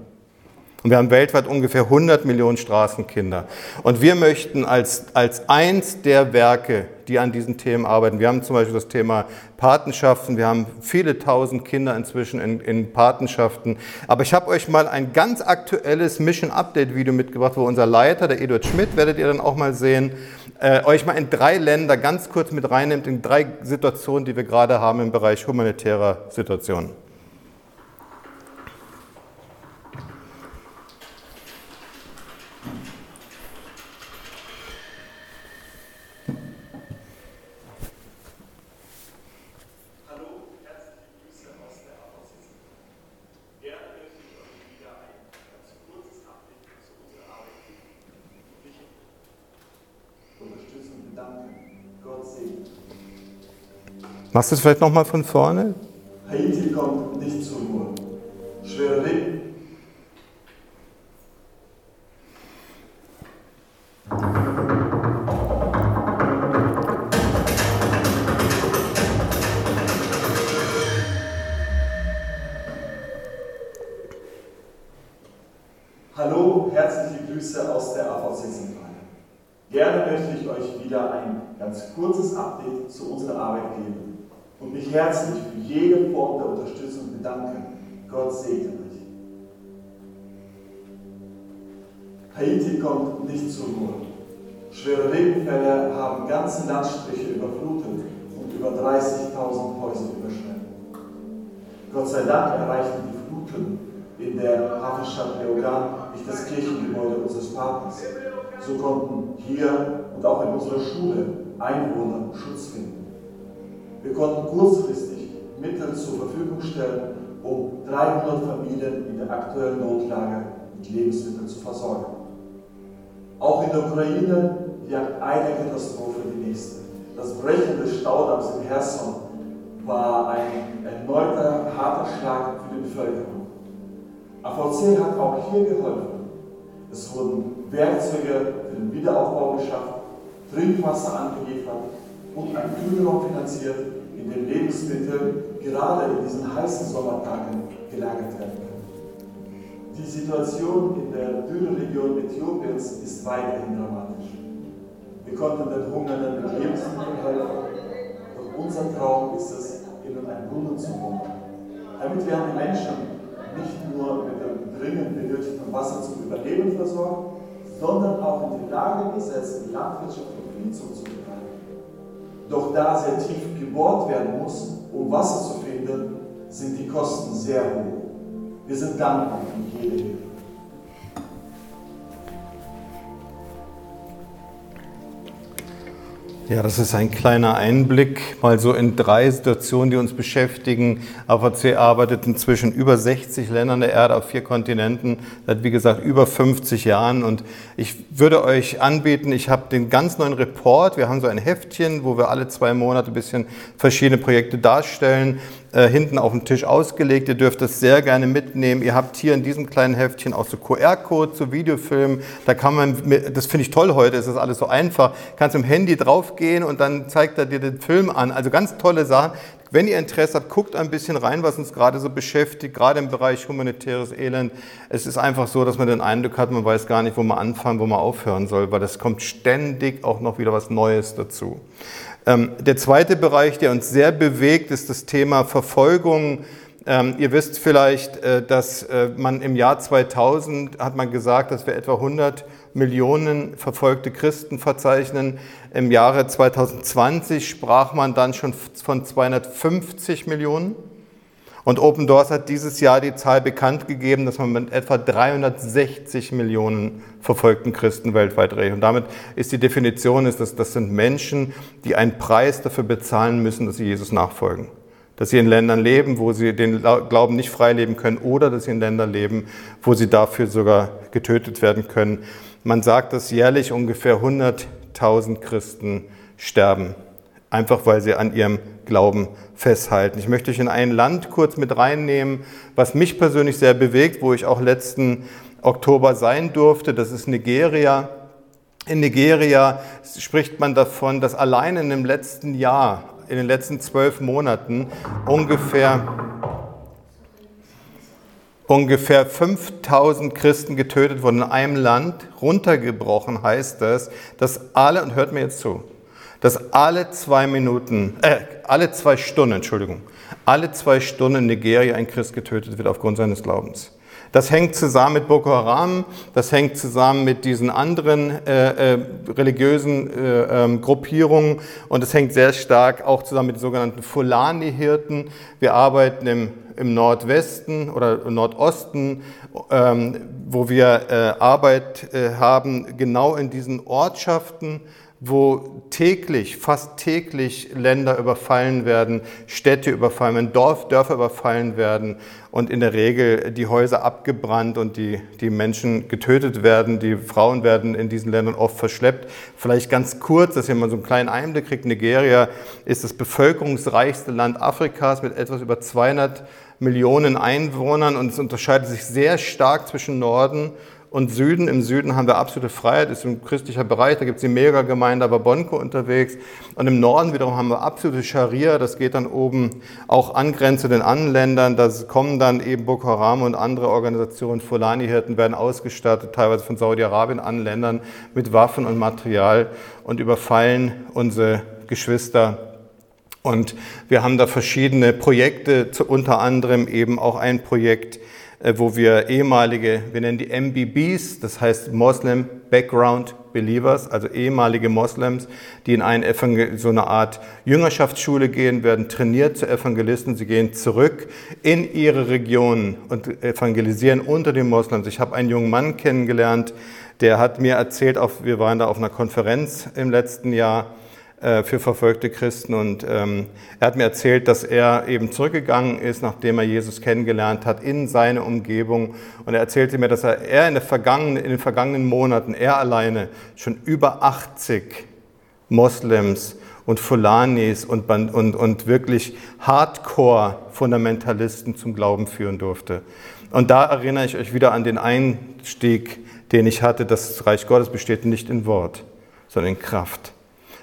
Und wir haben weltweit ungefähr 100 Millionen Straßenkinder. Und wir möchten als, als eins der Werke, die an diesen Themen arbeiten, wir haben zum Beispiel das Thema Patenschaften, wir haben viele tausend Kinder inzwischen in, in Patenschaften. Aber ich habe euch mal ein ganz aktuelles Mission Update Video mitgebracht, wo unser Leiter, der Eduard Schmidt, werdet ihr dann auch mal sehen, äh, euch mal in drei Länder ganz kurz mit reinnimmt, in drei Situationen, die wir gerade haben im Bereich humanitärer Situationen. Machst du es vielleicht nochmal von vorne? Haiti Nicht zur Ruhe. Schwere Regenfälle haben ganze Landstriche überflutet und über 30.000 Häuser überschwemmt. Gott sei Dank erreichten die Fluten in der Hafenstadt Leogan nicht das Kirchengebäude unseres Partners. So konnten hier und auch in unserer Schule Einwohner Schutz finden. Wir konnten kurzfristig Mittel zur Verfügung stellen, um 300 Familien in der aktuellen Notlage mit Lebensmitteln zu versorgen. Auch in der Ukraine jagt eine Katastrophe die nächste. Das Brechen des Staudamms in Herson war ein erneuter harter Schlag für die Bevölkerung. AVC hat auch hier geholfen. Es wurden Werkzeuge für den Wiederaufbau beschafft, Trinkwasser angeliefert und ein Kühlraum finanziert, in dem Lebensmittel gerade in diesen heißen Sommertagen gelagert werden können. Die Situation in der Dürreregion Äthiopiens ist weiterhin dramatisch. Wir konnten den Hungernden mit Lebensmitteln helfen, doch unser Traum ist es, ihnen ein Brunnen zu bauen. Damit werden die Menschen nicht nur mit dem dringend benötigten Wasser zum Überleben versorgt, sondern auch in die Lage gesetzt, Landwirtschaft und Viehzucht zu betreiben. Doch da sehr tief gebohrt werden muss, um Wasser zu finden, sind die Kosten sehr hoch. Wir sind dankbar für jede Hilfe. Ja, das ist ein kleiner Einblick, mal so in drei Situationen, die uns beschäftigen. AVC arbeitet inzwischen über 60 Ländern der Erde auf vier Kontinenten, seit wie gesagt über 50 Jahren. Und ich würde euch anbieten, ich habe den ganz neuen Report. Wir haben so ein Heftchen, wo wir alle zwei Monate ein bisschen verschiedene Projekte darstellen. Äh, hinten auf dem Tisch ausgelegt. Ihr dürft das sehr gerne mitnehmen. Ihr habt hier in diesem kleinen Heftchen auch so QR-Code zu Videofilmen. Da kann man, das finde ich toll heute, es ist alles so einfach. Kannst im Handy draufgehen und dann zeigt er dir den Film an. Also ganz tolle Sachen. Wenn ihr Interesse habt, guckt ein bisschen rein, was uns gerade so beschäftigt, gerade im Bereich humanitäres Elend. Es ist einfach so, dass man den Eindruck hat, man weiß gar nicht, wo man anfangen, wo man aufhören soll, weil es kommt ständig auch noch wieder was Neues dazu. Ähm, der zweite Bereich, der uns sehr bewegt, ist das Thema Verfolgung. Ähm, ihr wisst vielleicht, äh, dass äh, man im Jahr 2000 hat man gesagt, dass wir etwa 100 Millionen verfolgte Christen verzeichnen. Im Jahre 2020 sprach man dann schon von 250 Millionen. Und Open Doors hat dieses Jahr die Zahl bekannt gegeben, dass man mit etwa 360 Millionen verfolgten Christen weltweit rechnet. Und damit ist die Definition, ist, dass das sind Menschen, die einen Preis dafür bezahlen müssen, dass sie Jesus nachfolgen. Dass sie in Ländern leben, wo sie den Glauben nicht frei leben können oder dass sie in Ländern leben, wo sie dafür sogar getötet werden können. Man sagt, dass jährlich ungefähr 100.000 Christen sterben, einfach weil sie an ihrem Glauben festhalten. Ich möchte euch in ein Land kurz mit reinnehmen, was mich persönlich sehr bewegt, wo ich auch letzten Oktober sein durfte. Das ist Nigeria. In Nigeria spricht man davon, dass allein in dem letzten Jahr, in den letzten zwölf Monaten ungefähr ungefähr 5000 Christen getötet wurden in einem Land. Runtergebrochen heißt das, dass alle, und hört mir jetzt zu, dass alle zwei Minuten, äh, alle zwei Stunden, Entschuldigung, alle zwei Stunden in Nigeria ein Christ getötet wird aufgrund seines Glaubens. Das hängt zusammen mit Boko Haram, das hängt zusammen mit diesen anderen äh, äh, religiösen äh, ähm, Gruppierungen und es hängt sehr stark auch zusammen mit den sogenannten Fulani-Hirten. Wir arbeiten im, im Nordwesten oder im Nordosten, ähm, wo wir äh, Arbeit äh, haben, genau in diesen Ortschaften, wo täglich, fast täglich Länder überfallen werden, Städte überfallen werden, Dorf, Dörfer überfallen werden und in der Regel die Häuser abgebrannt und die, die Menschen getötet werden. Die Frauen werden in diesen Ländern oft verschleppt. Vielleicht ganz kurz, dass ihr mal so einen kleinen Einblick kriegt. Nigeria ist das bevölkerungsreichste Land Afrikas mit etwas über 200 Millionen Einwohnern und es unterscheidet sich sehr stark zwischen Norden und Süden. Im Süden haben wir absolute Freiheit, ist ein christlicher Bereich, da gibt es die Megagemeinde Ababonco unterwegs. Und im Norden wiederum haben wir absolute Scharia, das geht dann oben auch angrenzend den anderen Ländern. Da kommen dann eben Boko Haram und andere Organisationen, Fulani-Hirten werden ausgestattet, teilweise von Saudi-Arabien an Ländern mit Waffen und Material und überfallen unsere Geschwister und wir haben da verschiedene Projekte, unter anderem eben auch ein Projekt, wo wir ehemalige, wir nennen die MBBs, das heißt Muslim Background Believers, also ehemalige Moslems, die in eine Evangel so eine Art Jüngerschaftsschule gehen, werden trainiert zu Evangelisten. Sie gehen zurück in ihre Region und evangelisieren unter den Moslems. Ich habe einen jungen Mann kennengelernt, der hat mir erzählt, auf, wir waren da auf einer Konferenz im letzten Jahr, äh, für verfolgte Christen. Und ähm, er hat mir erzählt, dass er eben zurückgegangen ist, nachdem er Jesus kennengelernt hat, in seine Umgebung. Und er erzählte mir, dass er, er in, in den vergangenen Monaten, er alleine, schon über 80 Moslems und Fulanis und, und, und wirklich Hardcore-Fundamentalisten zum Glauben führen durfte. Und da erinnere ich euch wieder an den Einstieg, den ich hatte, das Reich Gottes besteht nicht in Wort, sondern in Kraft.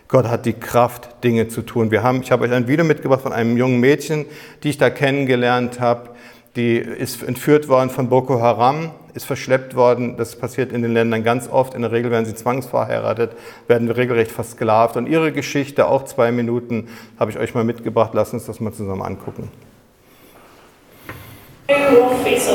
Gott hat die Kraft, Dinge zu tun. Wir haben, ich habe euch ein Video mitgebracht von einem jungen Mädchen, die ich da kennengelernt habe. Die ist entführt worden von Boko Haram, ist verschleppt worden. Das passiert in den Ländern ganz oft. In der Regel werden sie zwangsverheiratet, werden regelrecht versklavt. Und ihre Geschichte, auch zwei Minuten, habe ich euch mal mitgebracht. Lasst uns das mal zusammen angucken. Es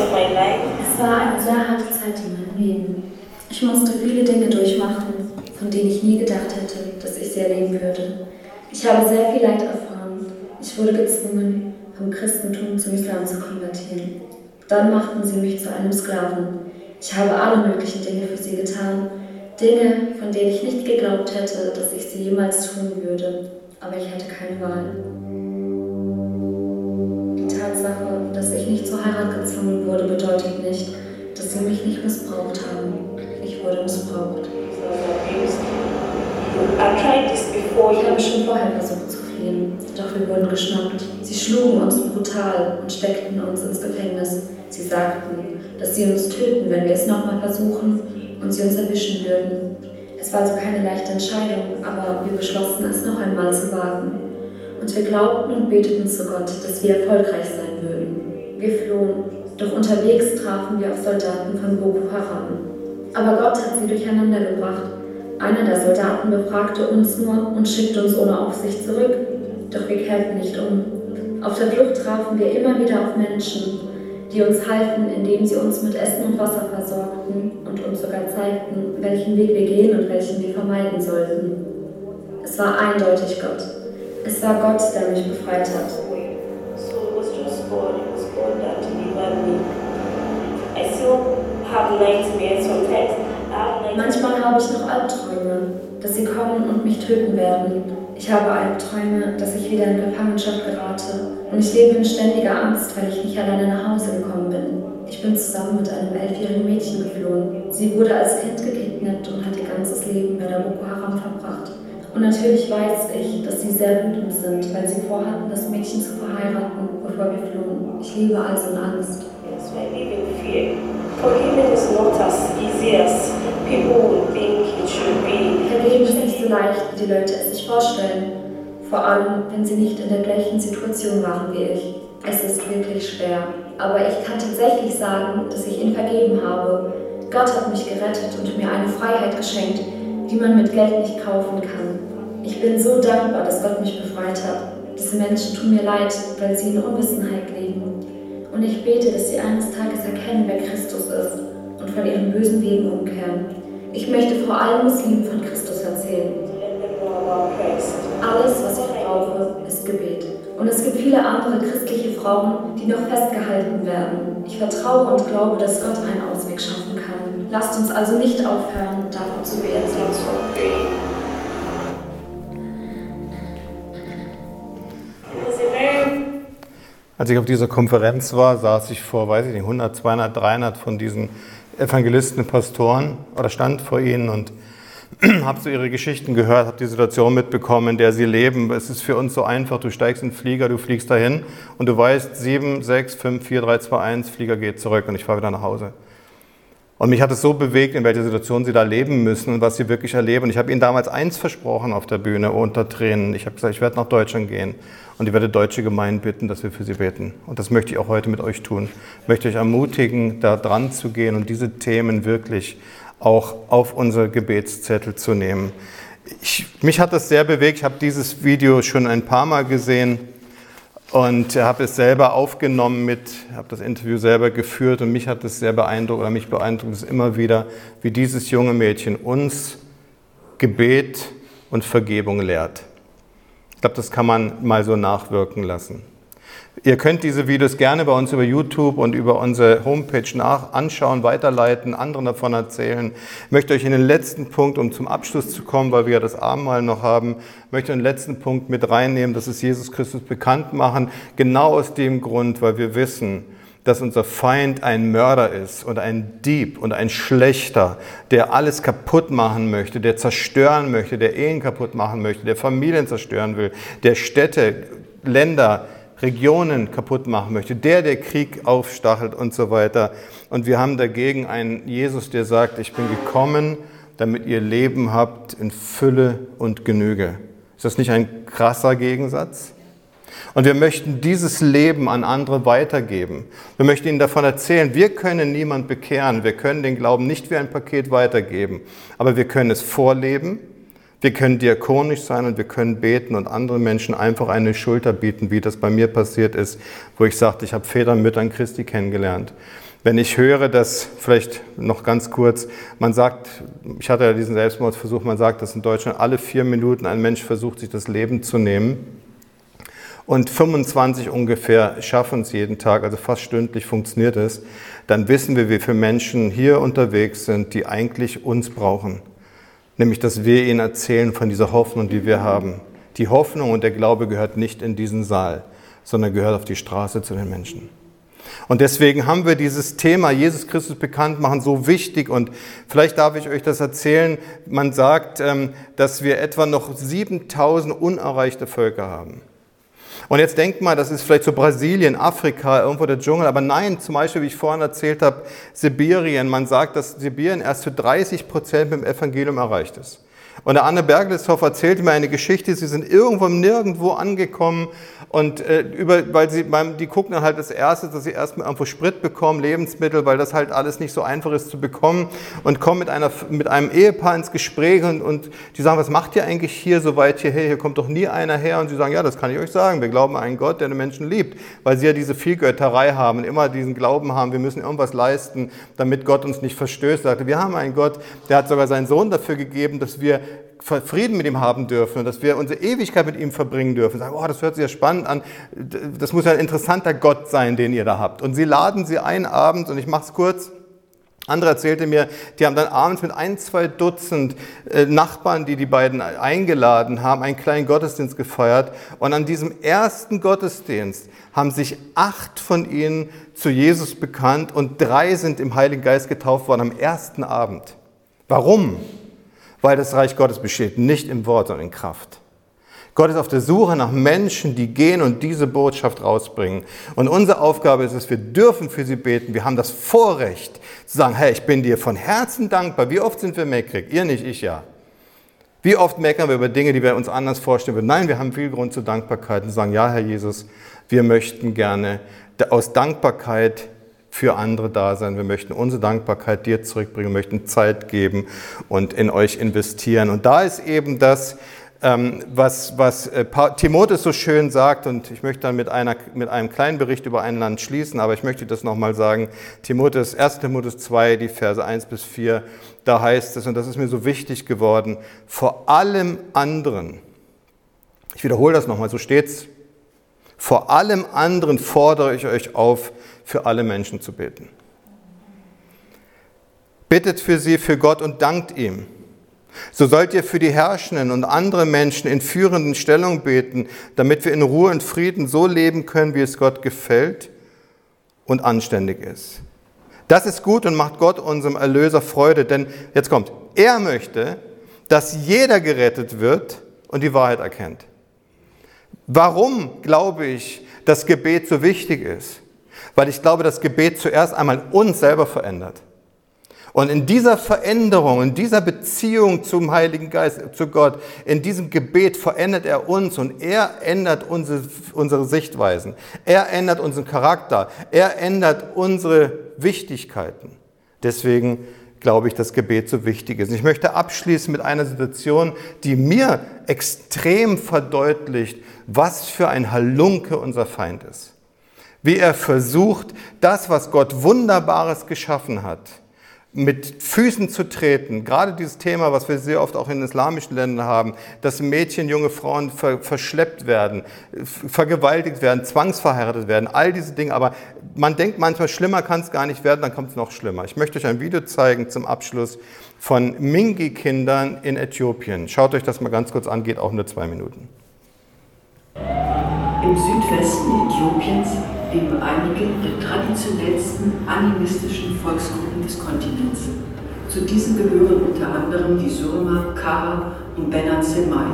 war eine sehr harte Zeit in meinem Leben. Ich musste viele Dinge durchmachen, von denen ich nie gedacht hätte, dass ich sie erleben würde. Ich habe sehr viel Leid erfahren. Ich wurde gezwungen, vom Christentum zum Islam zu konvertieren. Dann machten sie mich zu einem Sklaven. Ich habe alle möglichen Dinge für sie getan. Dinge, von denen ich nicht geglaubt hätte, dass ich sie jemals tun würde. Aber ich hatte keine Wahl. Die Tatsache, dass ich nicht zur Heirat gezwungen wurde, bedeutet nicht, dass sie mich nicht missbraucht haben. Ich wurde missbraucht. Ich habe schon vorher versucht zu fliehen, doch wir wurden geschnappt. Sie schlugen uns brutal und steckten uns ins Gefängnis. Sie sagten, dass sie uns töten, wenn wir es nochmal versuchen und sie uns erwischen würden. Es war also keine leichte Entscheidung, aber wir beschlossen, es noch einmal zu wagen. Und wir glaubten und beteten zu Gott, dass wir erfolgreich sein würden. Wir flohen, doch unterwegs trafen wir auf Soldaten von Boko Haram. Aber Gott hat sie durcheinander gebracht. Einer der Soldaten befragte uns nur und schickte uns ohne Aufsicht zurück. Doch wir kehrten nicht um. Auf der Flucht trafen wir immer wieder auf Menschen, die uns halfen, indem sie uns mit Essen und Wasser versorgten und uns sogar zeigten, welchen Weg wir gehen und welchen wir vermeiden sollten. Es war eindeutig Gott. Es war Gott, der mich befreit hat. Manchmal habe ich noch Albträume, dass sie kommen und mich töten werden. Ich habe Albträume, dass ich wieder in Gefangenschaft gerate. Und ich lebe in ständiger Angst, weil ich nicht alleine nach Hause gekommen bin. Ich bin zusammen mit einem elfjährigen Mädchen geflohen. Sie wurde als Kind gekidnappt und hat ihr ganzes Leben bei der Boko Haram verbracht. Und natürlich weiß ich, dass sie sehr wütend sind, weil sie vorhatten, das Mädchen zu verheiraten, bevor wir flohen. Ich lebe also in Angst. Yes, Forgiving is not as easy as people think it should be. Vergeben ist nicht so leicht, wie die Leute es sich vorstellen. Vor allem, wenn sie nicht in der gleichen Situation waren wie ich. Es ist wirklich schwer. Aber ich kann tatsächlich sagen, dass ich ihn vergeben habe. Gott hat mich gerettet und mir eine Freiheit geschenkt, die man mit Geld nicht kaufen kann. Ich bin so dankbar, dass Gott mich befreit hat. Diese Menschen tun mir leid, weil sie in Unwissenheit leben. Und ich bete, dass sie eines Tages erkennen, wer Christus ist und von ihren bösen Wegen umkehren. Ich möchte vor allem Muslimen von Christus erzählen. Alles, was ich brauche, ist Gebet. Und es gibt viele andere christliche Frauen, die noch festgehalten werden. Ich vertraue und glaube, dass Gott einen Ausweg schaffen kann. Lasst uns also nicht aufhören, davon zu beten. Als ich auf dieser Konferenz war, saß ich vor, weiß ich nicht, 100, 200, 300 von diesen Evangelisten, Pastoren oder stand vor ihnen und habe so ihre Geschichten gehört, habe die Situation mitbekommen, in der sie leben. Es ist für uns so einfach, du steigst in den Flieger, du fliegst dahin und du weißt, 7, 6, 5, 4, 3, 2, 1, Flieger geht zurück und ich fahre wieder nach Hause. Und mich hat es so bewegt, in welcher Situation sie da leben müssen und was sie wirklich erleben. Und ich habe ihnen damals eins versprochen auf der Bühne unter Tränen. Ich habe gesagt, ich werde nach Deutschland gehen und ich werde deutsche Gemeinden bitten, dass wir für sie beten. Und das möchte ich auch heute mit euch tun. Ich möchte euch ermutigen, da dran zu gehen und diese Themen wirklich auch auf unser Gebetszettel zu nehmen. Ich, mich hat das sehr bewegt. Ich habe dieses Video schon ein paar Mal gesehen und habe es selber aufgenommen mit, habe das Interview selber geführt und mich hat es sehr beeindruckt oder mich beeindruckt es immer wieder, wie dieses junge Mädchen uns Gebet und Vergebung lehrt. Ich glaube, das kann man mal so nachwirken lassen. Ihr könnt diese Videos gerne bei uns über YouTube und über unsere Homepage nach anschauen, weiterleiten, anderen davon erzählen. Ich möchte euch in den letzten Punkt, um zum Abschluss zu kommen, weil wir ja das Abendmahl noch haben, möchte den letzten Punkt mit reinnehmen, dass es Jesus Christus bekannt machen. Genau aus dem Grund, weil wir wissen, dass unser Feind ein Mörder ist und ein Dieb und ein Schlechter, der alles kaputt machen möchte, der zerstören möchte, der Ehen kaputt machen möchte, der Familien zerstören will, der Städte, Länder, Regionen kaputt machen möchte, der, der Krieg aufstachelt und so weiter. Und wir haben dagegen einen Jesus, der sagt, ich bin gekommen, damit ihr Leben habt in Fülle und Genüge. Ist das nicht ein krasser Gegensatz? Und wir möchten dieses Leben an andere weitergeben. Wir möchten ihnen davon erzählen, wir können niemand bekehren, wir können den Glauben nicht wie ein Paket weitergeben, aber wir können es vorleben wir können diakonisch sein und wir können beten und anderen Menschen einfach eine Schulter bieten, wie das bei mir passiert ist, wo ich sagte, ich habe Väter und Müttern Christi kennengelernt. Wenn ich höre, dass, vielleicht noch ganz kurz, man sagt, ich hatte ja diesen Selbstmordversuch, man sagt, dass in Deutschland alle vier Minuten ein Mensch versucht, sich das Leben zu nehmen. Und 25 ungefähr schaffen es jeden Tag, also fast stündlich funktioniert es. Dann wissen wir, wie viele Menschen hier unterwegs sind, die eigentlich uns brauchen nämlich dass wir ihnen erzählen von dieser Hoffnung, die wir haben. Die Hoffnung und der Glaube gehört nicht in diesen Saal, sondern gehört auf die Straße zu den Menschen. Und deswegen haben wir dieses Thema Jesus Christus bekannt machen so wichtig. Und vielleicht darf ich euch das erzählen. Man sagt, ähm, dass wir etwa noch 7000 unerreichte Völker haben. Und jetzt denkt mal, das ist vielleicht so Brasilien, Afrika, irgendwo der Dschungel. Aber nein, zum Beispiel, wie ich vorhin erzählt habe, Sibirien. Man sagt, dass Sibirien erst zu 30 Prozent mit dem Evangelium erreicht ist. Und der Anne Bergleshoff erzählte mir eine Geschichte, sie sind irgendwo nirgendwo angekommen und äh, über, weil sie, beim, die gucken dann halt das Erste, dass sie erstmal irgendwo Sprit bekommen, Lebensmittel, weil das halt alles nicht so einfach ist zu bekommen und kommen mit, einer, mit einem Ehepaar ins Gespräch und, und die sagen, was macht ihr eigentlich hier so weit hierher? Hier kommt doch nie einer her und sie sagen, ja, das kann ich euch sagen, wir glauben an einen Gott, der den Menschen liebt, weil sie ja diese Vielgötterei haben und immer diesen Glauben haben, wir müssen irgendwas leisten, damit Gott uns nicht verstößt. Er sagte, wir haben einen Gott, der hat sogar seinen Sohn dafür gegeben, dass wir Frieden mit ihm haben dürfen und dass wir unsere Ewigkeit mit ihm verbringen dürfen. Sagen, oh, das hört sich ja spannend an. Das muss ja ein interessanter Gott sein, den ihr da habt. Und sie laden sie ein abends, und ich mache es kurz, andere erzählte mir, die haben dann abends mit ein, zwei Dutzend äh, Nachbarn, die die beiden eingeladen haben, einen kleinen Gottesdienst gefeiert. Und an diesem ersten Gottesdienst haben sich acht von ihnen zu Jesus bekannt und drei sind im Heiligen Geist getauft worden am ersten Abend. Warum? Weil das Reich Gottes besteht nicht im Wort, sondern in Kraft. Gott ist auf der Suche nach Menschen, die gehen und diese Botschaft rausbringen. Und unsere Aufgabe ist es, wir dürfen für sie beten. Wir haben das Vorrecht zu sagen, hey, ich bin dir von Herzen dankbar. Wie oft sind wir meckrig? Ihr nicht, ich ja. Wie oft meckern wir über Dinge, die wir uns anders vorstellen würden? Nein, wir haben viel Grund zur Dankbarkeit und sagen, ja, Herr Jesus, wir möchten gerne aus Dankbarkeit für andere da sein. Wir möchten unsere Dankbarkeit dir zurückbringen, möchten Zeit geben und in euch investieren. Und da ist eben das, ähm, was, was äh, Timotheus so schön sagt, und ich möchte dann mit, einer, mit einem kleinen Bericht über ein Land schließen, aber ich möchte das nochmal sagen. Timotheus, 1. Timotheus 2, die Verse 1 bis 4, da heißt es, und das ist mir so wichtig geworden, vor allem anderen, ich wiederhole das nochmal, so steht's, vor allem anderen fordere ich euch auf, für alle Menschen zu beten. Bittet für sie, für Gott und dankt ihm. So sollt ihr für die Herrschenden und andere Menschen in führenden Stellungen beten, damit wir in Ruhe und Frieden so leben können, wie es Gott gefällt und anständig ist. Das ist gut und macht Gott unserem Erlöser Freude, denn jetzt kommt, er möchte, dass jeder gerettet wird und die Wahrheit erkennt. Warum glaube ich, dass Gebet so wichtig ist? Weil ich glaube, dass Gebet zuerst einmal uns selber verändert. Und in dieser Veränderung, in dieser Beziehung zum Heiligen Geist, zu Gott, in diesem Gebet verändert er uns und er ändert unsere, unsere Sichtweisen. Er ändert unseren Charakter. Er ändert unsere Wichtigkeiten. Deswegen glaube ich, dass Gebet so wichtig ist. Ich möchte abschließen mit einer Situation, die mir extrem verdeutlicht, was für ein Halunke unser Feind ist. Wie er versucht, das, was Gott Wunderbares geschaffen hat, mit Füßen zu treten. Gerade dieses Thema, was wir sehr oft auch in islamischen Ländern haben, dass Mädchen, junge Frauen ver verschleppt werden, vergewaltigt werden, zwangsverheiratet werden, all diese Dinge. Aber man denkt manchmal, schlimmer kann es gar nicht werden, dann kommt es noch schlimmer. Ich möchte euch ein Video zeigen zum Abschluss von Mingi-Kindern in Äthiopien. Schaut euch das mal ganz kurz an, geht auch nur zwei Minuten. Im Südwesten Äthiopiens leben einige der traditionellsten animistischen Volksgruppen des Kontinents. Zu diesen gehören unter anderem die Surma, Kara und Benan Semai.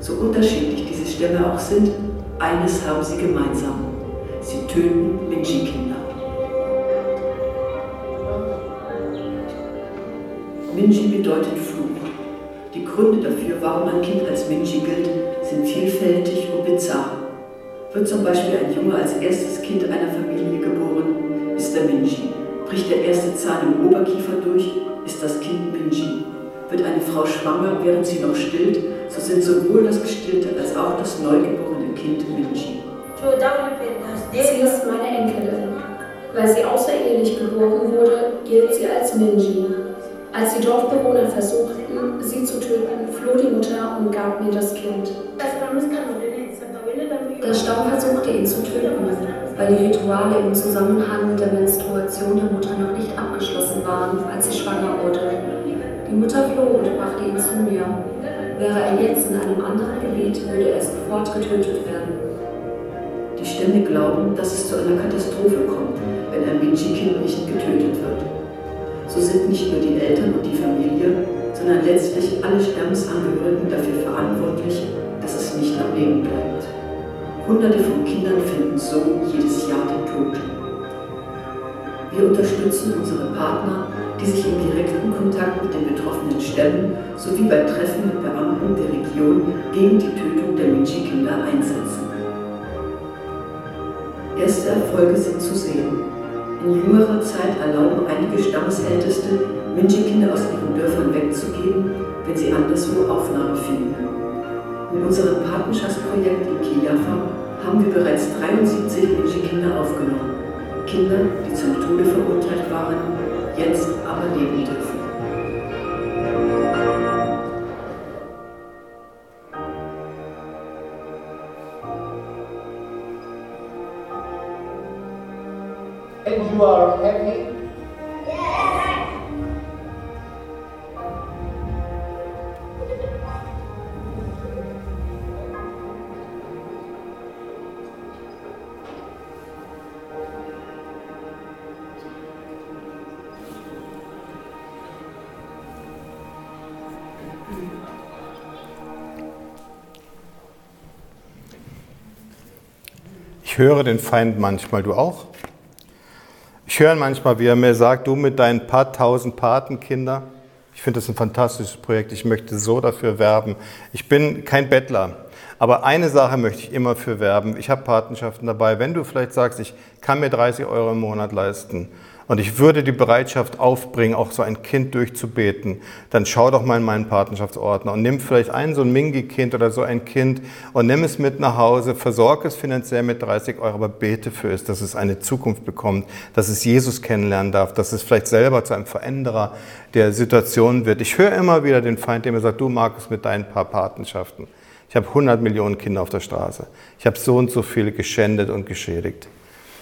So unterschiedlich diese Stämme auch sind, eines haben sie gemeinsam. Sie töten Minji-Kinder. Minji bedeutet Fluch. Die Gründe dafür, warum ein Kind als Minji gilt, sind vielfältig und bizarr. Wird zum Beispiel ein Junge als erstes Kind einer Familie geboren, ist er Minji. Bricht der erste Zahn im Oberkiefer durch, ist das Kind Minji. Wird eine Frau schwanger, während sie noch stillt, so sind sowohl das gestillte als auch das neugeborene Kind Minji. Sie ist meine Enkelin. Weil sie außerehelich geboren wurde, gilt sie als Minji. Als die Dorfbewohner versuchten, sie zu töten, floh die Mutter und gab mir das Kind. Der Stamm versuchte ihn zu töten, weil die Rituale im Zusammenhang mit der Menstruation der Mutter noch nicht abgeschlossen waren, als sie schwanger wurde. Die Mutter floh und brachte ihn zu mir. Wäre er jetzt in einem anderen Gebiet, würde er sofort getötet werden. Die Stämme glauben, dass es zu einer Katastrophe kommt, wenn ein Minchi-Kind nicht getötet wird. So sind nicht nur die Eltern und die Familie, sondern letztlich alle Stammesangehörigen dafür verantwortlich, dass es nicht am Leben bleibt. Hunderte von Kindern finden so jedes Jahr den Tod. Wir unterstützen unsere Partner, die sich im direkten Kontakt mit den betroffenen Stämmen sowie bei Treffen mit Beamten der Region gegen die Tötung der Minchi-Kinder einsetzen. Erste Erfolge sind zu sehen. In jüngerer Zeit erlauben einige Stammesälteste, Minchi-Kinder aus ihren Dörfern wegzugeben, wenn sie anderswo Aufnahme finden. In unserem Patenschaftsprojekt in Kijafa haben wir bereits 73 Minji-Kinder aufgenommen. Kinder, die zum Tode verurteilt waren, jetzt aber leben dürfen. you are happy? Ich höre den Feind manchmal, du auch? Ich höre manchmal, wie er mir sagt, du mit deinen paar tausend Patenkinder, ich finde das ein fantastisches Projekt, ich möchte so dafür werben. Ich bin kein Bettler, aber eine Sache möchte ich immer für werben. Ich habe Patenschaften dabei. Wenn du vielleicht sagst, ich kann mir 30 Euro im Monat leisten und ich würde die Bereitschaft aufbringen, auch so ein Kind durchzubeten, dann schau doch mal in meinen Patenschaftsordner und nimm vielleicht ein so ein Mingi-Kind oder so ein Kind und nimm es mit nach Hause, versorge es finanziell mit 30 Euro, aber bete für es, dass es eine Zukunft bekommt, dass es Jesus kennenlernen darf, dass es vielleicht selber zu einem Veränderer der Situation wird. Ich höre immer wieder den Feind, der mir sagt, du es mit deinen paar Patenschaften. Ich habe 100 Millionen Kinder auf der Straße. Ich habe so und so viele geschändet und geschädigt.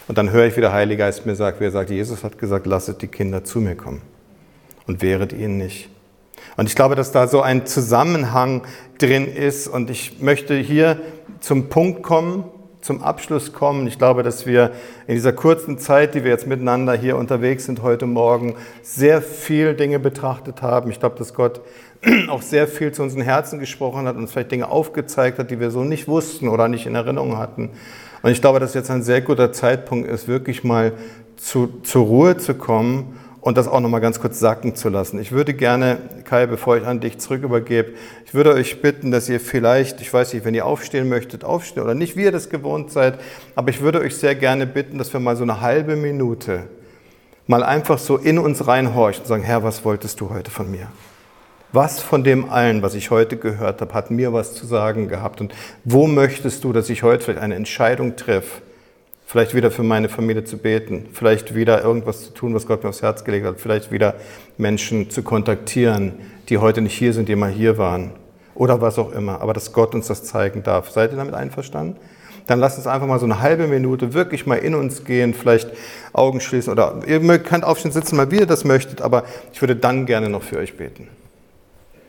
Und dann höre ich, wie der Heilige Geist mir sagt, wie er sagt, Jesus hat gesagt, lasset die Kinder zu mir kommen und wehret ihnen nicht. Und ich glaube, dass da so ein Zusammenhang drin ist. Und ich möchte hier zum Punkt kommen, zum Abschluss kommen. Ich glaube, dass wir in dieser kurzen Zeit, die wir jetzt miteinander hier unterwegs sind heute Morgen, sehr viel Dinge betrachtet haben. Ich glaube, dass Gott auch sehr viel zu unseren Herzen gesprochen hat, uns vielleicht Dinge aufgezeigt hat, die wir so nicht wussten oder nicht in Erinnerung hatten. Und ich glaube, dass jetzt ein sehr guter Zeitpunkt ist, wirklich mal zu, zur Ruhe zu kommen und das auch nochmal ganz kurz sacken zu lassen. Ich würde gerne, Kai, bevor ich an dich zurück übergebe, ich würde euch bitten, dass ihr vielleicht, ich weiß nicht, wenn ihr aufstehen möchtet, aufstehen oder nicht, wie ihr das gewohnt seid, aber ich würde euch sehr gerne bitten, dass wir mal so eine halbe Minute mal einfach so in uns reinhorchen und sagen, Herr, was wolltest du heute von mir? Was von dem allen, was ich heute gehört habe, hat mir was zu sagen gehabt? Und wo möchtest du, dass ich heute vielleicht eine Entscheidung treffe? Vielleicht wieder für meine Familie zu beten, vielleicht wieder irgendwas zu tun, was Gott mir aufs Herz gelegt hat, vielleicht wieder Menschen zu kontaktieren, die heute nicht hier sind, die mal hier waren oder was auch immer, aber dass Gott uns das zeigen darf. Seid ihr damit einverstanden? Dann lasst uns einfach mal so eine halbe Minute wirklich mal in uns gehen, vielleicht Augen schließen oder ihr könnt aufstehen, sitzen, mal wie ihr das möchtet, aber ich würde dann gerne noch für euch beten.